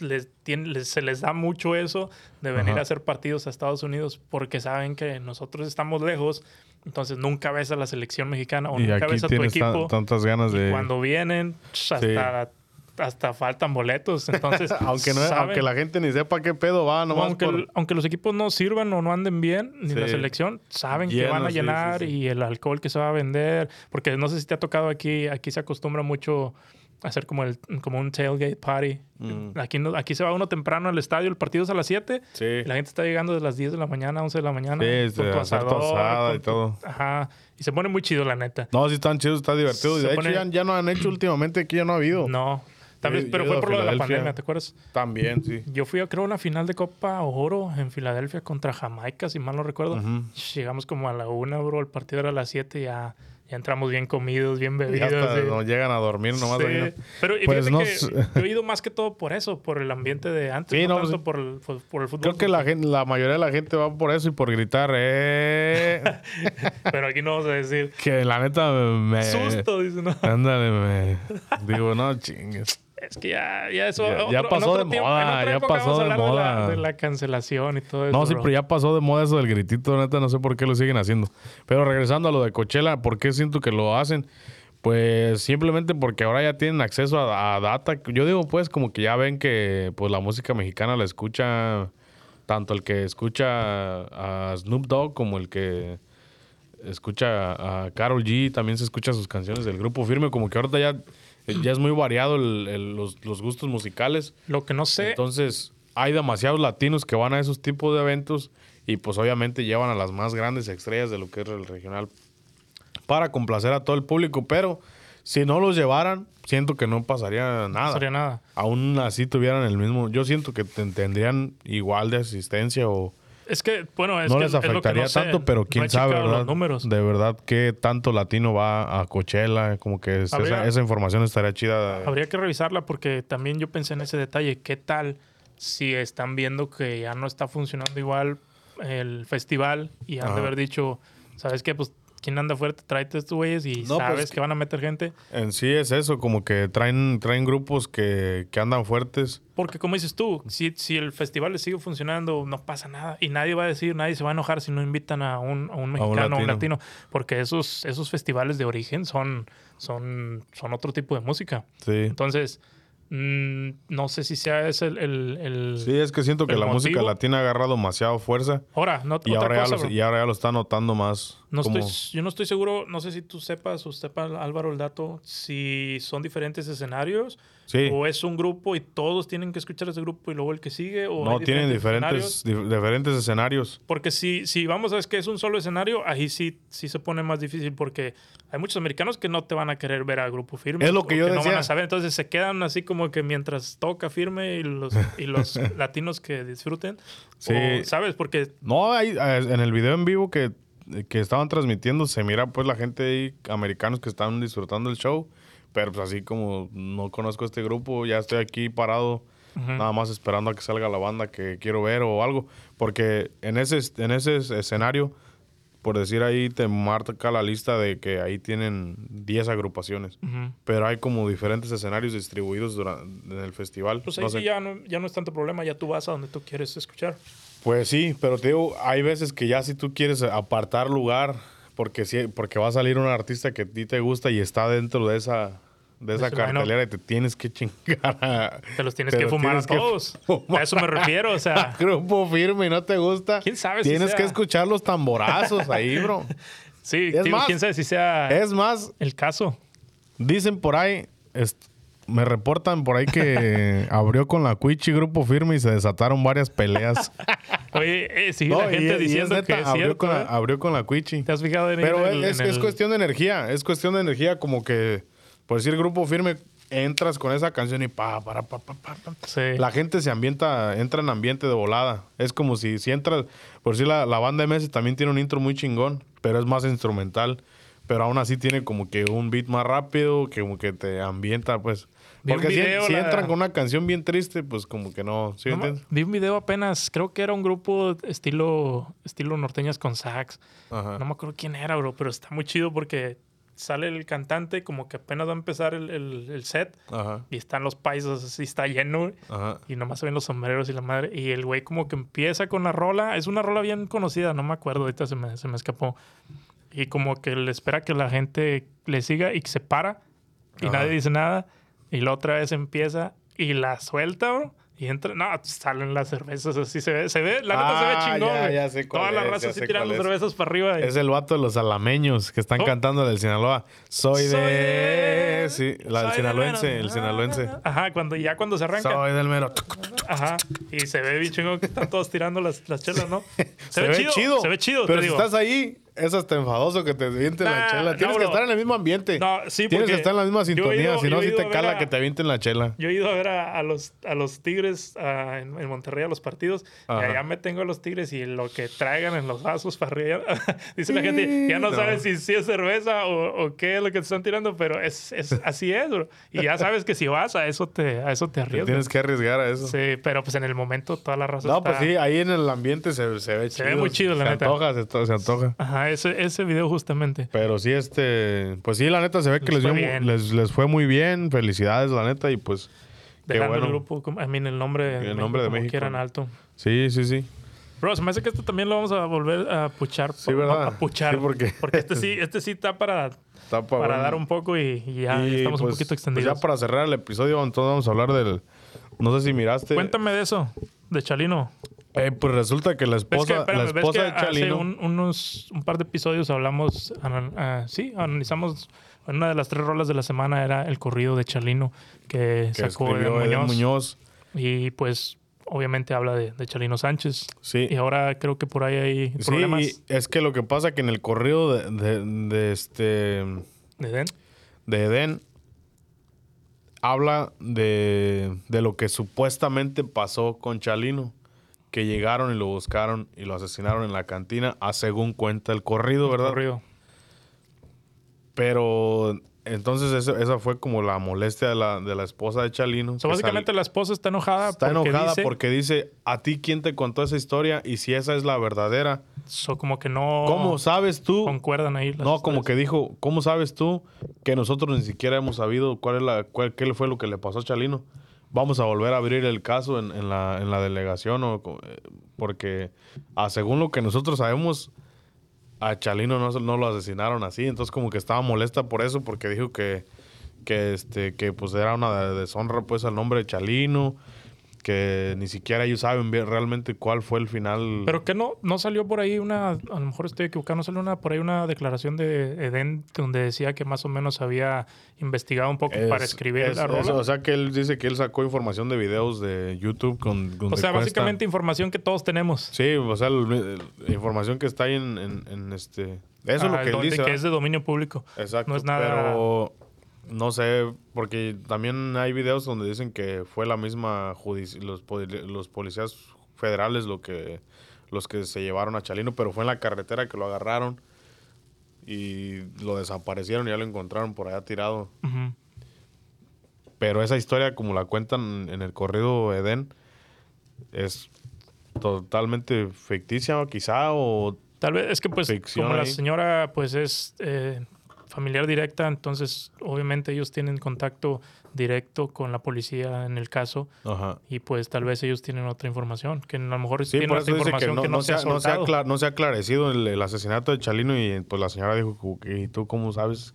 les tiene- les- se les da mucho eso de venir Ajá. a hacer partidos a Estados Unidos porque saben que nosotros estamos lejos, entonces nunca ves a la selección mexicana o Y nunca ves a tu equipo. tantas ganas y de... cuando vienen, hasta, hasta faltan boletos. Entonces, aunque, no, saben- aunque la gente ni sepa qué pedo va, nomás aunque, por- el- aunque los equipos no sirvan o no anden bien, ni la selección, saben que van a llenar sí, sí. y el alcohol que se va a vender. Porque no sé si te ha tocado aquí, aquí se acostumbra mucho hacer como, el, como un tailgate party. Mm. Aquí, no- aquí se va uno temprano al estadio, el partido es a las 7. Sí. y La gente está llegando de las 10 de la mañana, 11 de la mañana. Sí, hacer tu asada y tu- todo. Ajá. Y se pone muy chido, la neta. No, sí están chidos, está divertido. Y de pone- hecho, ya, ya no han hecho últimamente, aquí ya no ha habido. No. También, pero fue a por lo de la pandemia, ¿te acuerdas? También, sí. Yo fui a, creo, una final de Copa Oro en Filadelfia contra Jamaica, si mal no recuerdo. Llegamos como a la una, bro. El partido era a las 7 y ya, ya entramos bien comidos, bien bebidos. hasta no llegan a dormir nomás Sí. ahí, ¿no? Pero y Pues no que yo he ido más que todo por eso, por el ambiente de antes, Sí, no, no, tanto sí. por, el, por, por el fútbol. Creo que la gente, la mayoría de la gente va por eso y por gritar, eh. Pero aquí no vamos a decir que la neta me. susto, dice, no. Ándale, me. Digo, no chingues. Es que ya, ya eso. Ya- pasó de tiempo- moda, ya pasó vamos a de la, moda. de la cancelación y todo eso. No, sí, bro. pero ya pasó de moda eso del gritito, neta, no sé por qué lo siguen haciendo. Pero regresando a lo de Coachella, ¿por qué siento que lo hacen? Pues simplemente porque ahora ya tienen acceso a, a data. Yo digo, pues, como que ya ven que pues la música mexicana la escucha tanto el que escucha a Snoop Dogg como el que escucha a Carol G, también se escucha sus canciones del grupo firme, como que ahorita ya, ya es muy variado el- el- los, los gustos musicales. Lo que no sé, Entonces, hay demasiados latinos que van a esos tipos de eventos y pues obviamente llevan a las más grandes estrellas de lo que es el regional para complacer a todo el público, pero si no los llevaran, siento que no pasaría no nada. sería nada. Aún así tuvieran el mismo, yo siento que ten- tendrían igual de asistencia o Es que, bueno, es no que les es lo que afectaría no sé. tanto, pero No quién sabe, ¿verdad? Los números. De verdad qué tanto latino va a Coachella, como que es- Habría- esa, esa información estaría chida. Habría que revisarla porque también yo pensé en ese detalle. ¿Qué tal si están viendo que ya no está funcionando igual el festival y han de haber dicho, ¿sabes qué? Pues, ¿quién anda fuerte? Tráete estos güeyes y No, pues, sabes que- que van a meter gente. En sí es eso, como que traen, traen grupos que, que andan fuertes. Porque como dices tú, si, si el festival le sigue funcionando, no pasa nada. Y nadie va a decir, nadie se va a enojar si no invitan a un, a un mexicano, a un latino. latino. Porque esos, esos festivales de origen son, son, son otro tipo de música. Sí. Entonces, mm, no sé si sea ese el... el, el- Sí, es que siento que ¿El la música latina ha agarrado demasiado fuerza Ahora, no, y otra ahora, cosa, ya lo, y ahora ya lo está notando más. No como- estoy, yo no estoy seguro, no sé si tú sepas o sepa Álvaro el dato, si son diferentes escenarios Sí, o es un grupo y todos tienen que escuchar ese grupo y luego el que sigue o no, tienen escenarios. diferentes, dif- diferentes escenarios. Porque si, si vamos a ver que es un solo escenario, ahí sí, sí se pone más difícil porque hay muchos americanos que no te van a querer ver a grupo firme. Es lo que yo no van decía. a saber. Entonces se quedan así como que mientras toca firme y los, y los latinos que disfruten. Sí. O, ¿Sabes? Porque No, hay, en el video en vivo que, que estaban transmitiendo se mira pues la gente ahí, americanos que están disfrutando el show. Pero pues así como no conozco este grupo, ya estoy aquí parado, Ujú. nada más esperando a que salga la banda que quiero ver o algo. Porque en ese, en ese escenario, por decir ahí, te marca la lista de que ahí tienen 10 agrupaciones. Pero hay como diferentes escenarios distribuidos durante, en el festival. Pues ahí No sí sé. ya no, ya no es tanto problema, ya tú vas a donde tú quieres escuchar. Pues sí, pero te digo, hay veces que ya si tú quieres apartar lugar, porque sí, porque va a salir un artista que a ti te gusta y está dentro de esa, de esa cartelera y te tienes que chingar a, Te los tienes Te que los fumar tienes a todos. fumar. A eso me refiero, o sea. grupo firme y no te gusta. ¿Quién sabe si Tienes sea? que escuchar los tamborazos ahí, bro. Sí, Es más, quién sabe si sea Es más, el caso. dicen por ahí, me reportan por ahí que abrió con la Cuichi grupo firme y se desataron varias peleas. Oye, eh, sí, No, la y gente es- y es diciendo neta, que es abrió, cierto. con la, ¿eh? abrió con la Cuichi. ¿Te has fijado en Pero en es, en es el- cuestión de energía, es cuestión de energía, como que, por decir grupo firme, entras con esa canción y pa, para, pa, pa, pa, pa. Sí. La gente se ambienta, entra en ambiente de volada. Es como si, si entras, por decir la, la banda MS también tiene un intro muy chingón, pero es más instrumental. Pero aún así tiene como que un beat más rápido, que como que te ambienta, pues. Vi Porque si, video, si la- entran con una canción bien triste, pues como que no, ¿sí No entiendes? vi un video apenas, creo que era un grupo estilo, estilo norteñas con sax. Ajá. No me acuerdo quién era, bro, pero está muy chido porque sale el cantante como que apenas va a empezar el, el- el set Ajá, y están los paisas así, está lleno ajá. y nomás se ven los sombreros y la madre. Y el güey como que empieza con la rola, es una rola bien conocida, no me acuerdo, ahorita se me, se me escapó. Y como que le espera que la gente le siga y que se para y Ajá. nadie dice nada. Y la otra vez empieza y la suelta, bro. Y entra, no, salen las cervezas así, se ve, se ve, la neta se ve Ah, chingón. ya, güey. ya sé cuál Toda la raza así tirando cervezas para arriba. y- Es el vato de los alameños que están Oh. cantando del Sinaloa. Soy de... Soy de- Sí, la del sinaloense, el sinaloense. Ajá, cuando, ya cuando se arranca. Soy del mero. Ajá. Y se ve bien chingón que están todos tirando las, las chelas, ¿no? Se, ve chido. Se ve chido, Pero te si digo. estás ahí, es hasta enfadoso que te avienten la chela. no, Tienes que estar en el mismo ambiente. No, sí, Tienes que estar en la misma sintonía. si no, ido te a cala a- que te avienten la chela. Yo he ido a ver a, a los, a los Tigres ah, en, en Monterrey, a los partidos, Ajá. y allá me tengo a los Tigres y lo que traigan en los vasos para arriba. Dice la gente, ya no, No. sabes si, si es cerveza o, o qué es lo que te están tirando, pero es, es así es, bro. Y ya sabes que si vas, a eso te, a eso te Te arriesgas. tienes que arriesgar a eso. Sí, pero pues en el momento toda la raza No, está... pues sí, ahí en el ambiente se, se ve Se chido. ve muy chido, la se neta. Antoja, se, to- se antoja. Ajá, ese, ese video justamente. Pero sí, este. Pues sí, la neta se ve que Les les, fue les, les fue muy bien. Felicidades, la neta. Y pues. Qué Dejando el grupo, I mean, el nombre, El nombre de México. quieran alto. Sí, sí, sí. Bro, se me hace que esto también lo vamos a volver a puchar. Sí, ¿verdad? A puchar. Sí, porque- este sí, este sí está para, Está para dar un poco y, y ya Y, estamos un pues, poquito pues extendidos. ya para cerrar el episodio, entonces vamos a hablar del. No sé si miraste. Cuéntame de eso, de Chalino. Eh, pues resulta que la ¿Ves que, esposa, espérame, la esposa de Chalino. hace un, unos, un par de episodios hablamos, ah, sí, analizamos, una de las tres rolas de la semana era el corrido de Chalino que, que sacó Eden Muñoz. Muñoz. Y pues obviamente habla de, de Chalino Sánchez. Sí. Y ahora creo que por ahí hay Sí, problemas y es que lo que pasa que en el corrido de, de- de este de Den. de Eden habla de, de lo que supuestamente pasó con Chalino, que llegaron y lo buscaron y lo asesinaron en la cantina, a según cuenta el corrido, ¿verdad? Corrido. Pero entonces eso- esa fue como la molestia de la, de la esposa de Chalino. O sea, básicamente la esposa está enojada está porque enojada dice, porque dice, a ti quién te contó esa historia y si esa es la verdadera, so, como que no ¿cómo sabes tú? concuerdan ahí. las No, como que dijo, ¿cómo sabes tú que nosotros ni siquiera hemos sabido cuál es la, cuál, qué fue lo que le pasó a Chalino? Vamos a volver a abrir el caso en, en la, en la delegación o, eh, porque ah, según lo que nosotros sabemos, a Chalino no, no lo asesinaron así. Entonces como que estaba molesta por eso porque dijo que, que, este, que pues era una de- deshonra pues al nombre de Chalino, que ni siquiera ellos saben bien realmente cuál fue el final. Pero que no, no salió por ahí una, a lo mejor estoy equivocado, no salió una, por ahí una declaración de Eden donde decía que más o menos había investigado un poco Es- para escribir es- la rola. o sea que él dice que él sacó información de videos de YouTube con o sea, básicamente información que todos tenemos. Sí, o sea, el- el- la información que está ahí en, en- en este... Eso es Ah, lo que él dice. que ¿verdad? es de dominio público. Exacto. no es nada- Pero no sé, porque también hay videos donde dicen que fue la misma judici- los, los policías federales lo que los que se llevaron a Chalino, pero fue en la carretera que lo agarraron y lo desaparecieron y ya lo encontraron por allá tirado. Pero esa historia, como la cuentan en el corrido Edén, es totalmente ficticia, quizá, o Tal vez es que pues como la señora pues es eh, familiar directa, entonces obviamente ellos tienen contacto directo con la policía en el caso Ajá. y pues tal vez ellos tienen otra información, que a lo mejor Sí, tienen otra dice que información no, que no, no se ha no, se ha no se ha aclarecido el, el asesinato de Chalino y pues la señora dijo, ¿y tú cómo sabes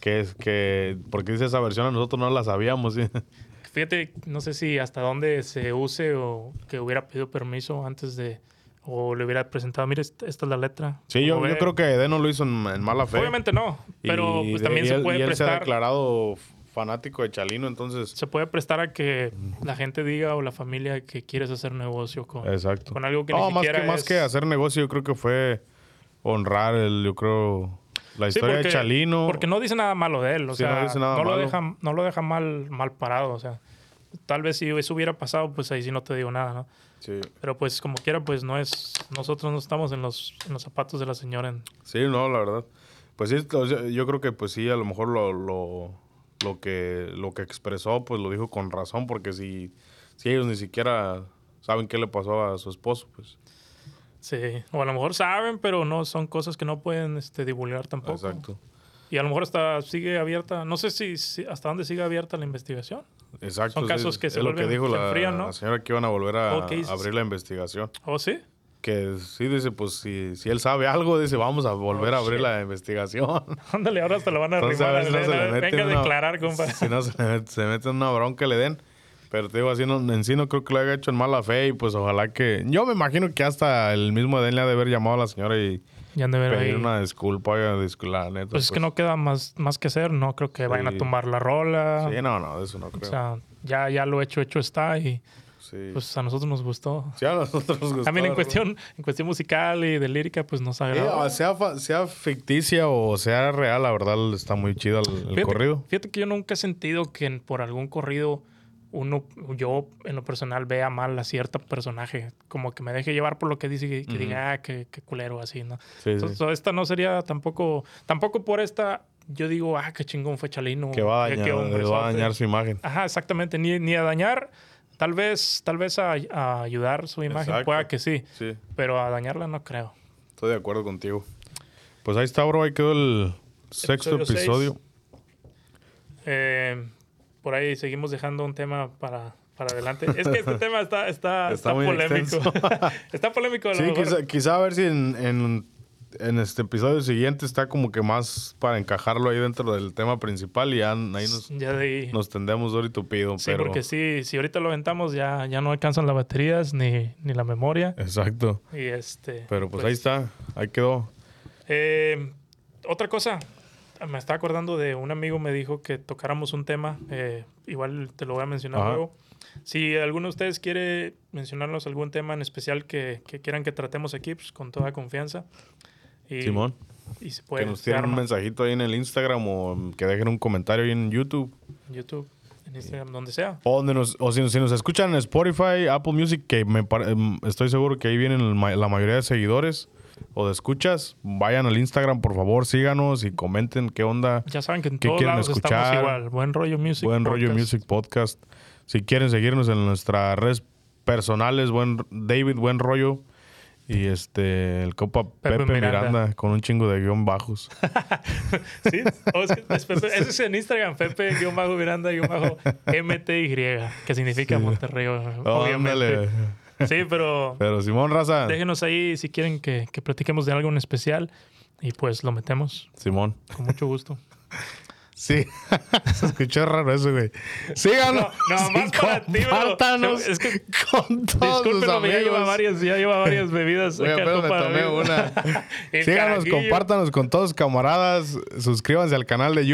que es que, porque dice esa versión, a nosotros no la sabíamos? ¿sí? Fíjate, no sé si hasta dónde se use o que hubiera pedido permiso antes de o le hubiera presentado, mire, esta, esta es la letra. Sí, yo, yo creo que Edén no lo hizo en, en mala fe. Obviamente no, pero Y pues también y se él- puede y él se ha prestar declarado fanático de Chalino, entonces... se puede prestar a que la gente diga o la familia que quieres hacer negocio con, Exacto. con algo que no, ni más siquiera que, más que hacer negocio, yo creo que fue honrar el, yo creo, la Sí, historia porque- de Chalino. Porque no dice nada malo de él, o Sí, sea, no, dice nada lo malo. deja, no lo deja mal, mal parado, o sea, tal vez si eso hubiera pasado, pues ahí sí no te digo nada, ¿no? Sí. Pero pues como quiera, pues no es, nosotros no estamos en los, en los zapatos de la señora. en- Sí, no, la verdad. Pues sí, yo creo que pues sí, a lo mejor lo, lo, lo que lo que expresó, pues lo dijo con razón, porque si, si ellos ni siquiera saben qué le pasó a su esposo, pues. Sí, o a lo mejor saben, pero no son cosas que no pueden este, divulgar tampoco. Exacto. Y a lo mejor hasta sigue abierta, no sé si, si- hasta dónde sigue abierta la investigación. Exacto. Son sí, casos que es se lo que vuelven- dijo se la, enfrían, ¿no? la señora que iban a volver a, Ok, sí, a abrir sí. la investigación. ¿Oh, sí? Que sí dice, pues si, si él sabe algo, dice, vamos a volver Oh, a abrir shit. la investigación. Ándale, ahora hasta lo van a Entonces, a arrimar. no se le mete Venga a una- declarar, compa. Si no, se, se mete en una bronca, le den. Pero te digo, así no, en sí no creo que lo haya hecho en mala fe y pues ojalá que... Yo me imagino que hasta el mismo Eden le ha de haber llamado a la señora y Ya han de ver pedir ahí. una disculpa, disculpa, neta. Pues es que no queda más, más que hacer. No creo que vayan a Sí. tumbar la rola. Sí, no, no, de eso no o creo. sea, ya, ya lo hecho, hecho está. Y sí. pues a nosotros nos gustó. Sí, a nosotros nos gustó. También en cuestión, en cuestión musical y de lírica, pues nos Sí, o sea, sea ficticia o sea real, la verdad está muy chido el, el Fíjate- corrido. Fíjate que yo nunca he sentido que por algún corrido uno, yo en lo personal vea mal a cierto personaje. Como que me deje llevar por lo que dice y que diga, ah, qué, culero, así, ¿no? Sí, Entonces, sí. esta no sería tampoco, tampoco por esta, yo digo, ah, qué chingón fue Chalino. Que va a dañar, qué va a hombrezote". dañar su imagen. Ajá, exactamente, ni, ni a dañar, tal vez, tal vez a, a ayudar su imagen, Exacto. pueda que sí, Sí, pero a dañarla no creo. estoy de acuerdo contigo. Pues ahí está, bro. Ahí quedó el sexto Episodio episodio. Eh, por ahí seguimos dejando un tema para, para adelante. Es que este tema está, está, Está polémico. está polémico. A lo Sí, mejor. quizá, quizá a ver si en, en, en este episodio siguiente está como que más para encajarlo ahí dentro del tema principal y ya ahí nos, Ya de ahí. nos tendemos duro y tupido. sí, pero... porque sí, si ahorita lo aventamos ya, ya no alcanzan las baterías ni, ni la memoria. Exacto. Y este. Pero pues, ahí está. Ahí quedó. Eh, otra cosa, me estaba acordando de un amigo me dijo que tocáramos un tema, eh, igual te lo voy a mencionar Ajá. luego. Si alguno de ustedes quiere mencionarnos algún tema en especial que, que quieran que tratemos aquí, pues con toda confianza. Y, Simón. Y se puede que nos tiren un mensajito ahí en el Instagram o que dejen un comentario ahí en YouTube. en YouTube, en Instagram, donde sea. O, donde nos, o si, nos- si nos escuchan en Spotify, Apple Music, que me em, estoy seguro que ahí vienen la mayoría de seguidores o de escuchas, vayan al Instagram, por favor, síganos y comenten qué onda. Ya saben que en ¿Qué todos quieren lados estamos escuchar? igual. Buen rollo music. Buen Rollo Podcast. Music Podcast. Si quieren seguirnos en nuestras redes personales, buen David Buen Rollo y este el copa Pepe Pepe, Miranda. Miranda. con un chingo de guion bajos. Sí, oh, es que es Pepe- ese es en Instagram, Pepe-Miranda-MTY, que significa Sí. Monterrey, obviamente. Sí, pero Pero Simón Raza, déjenos ahí si quieren que, que platiquemos de algo en especial y pues lo metemos Simón. con mucho gusto. Sí, se escuchó raro eso, güey. Síganos. No, no, más para ti, bro. Es que- con todos ya lleva varias, ya lleva varias bebidas. Acá, apenas me tomé una. Síganos, compártanos con todos camaradas. Suscríbanse al canal de YouTube.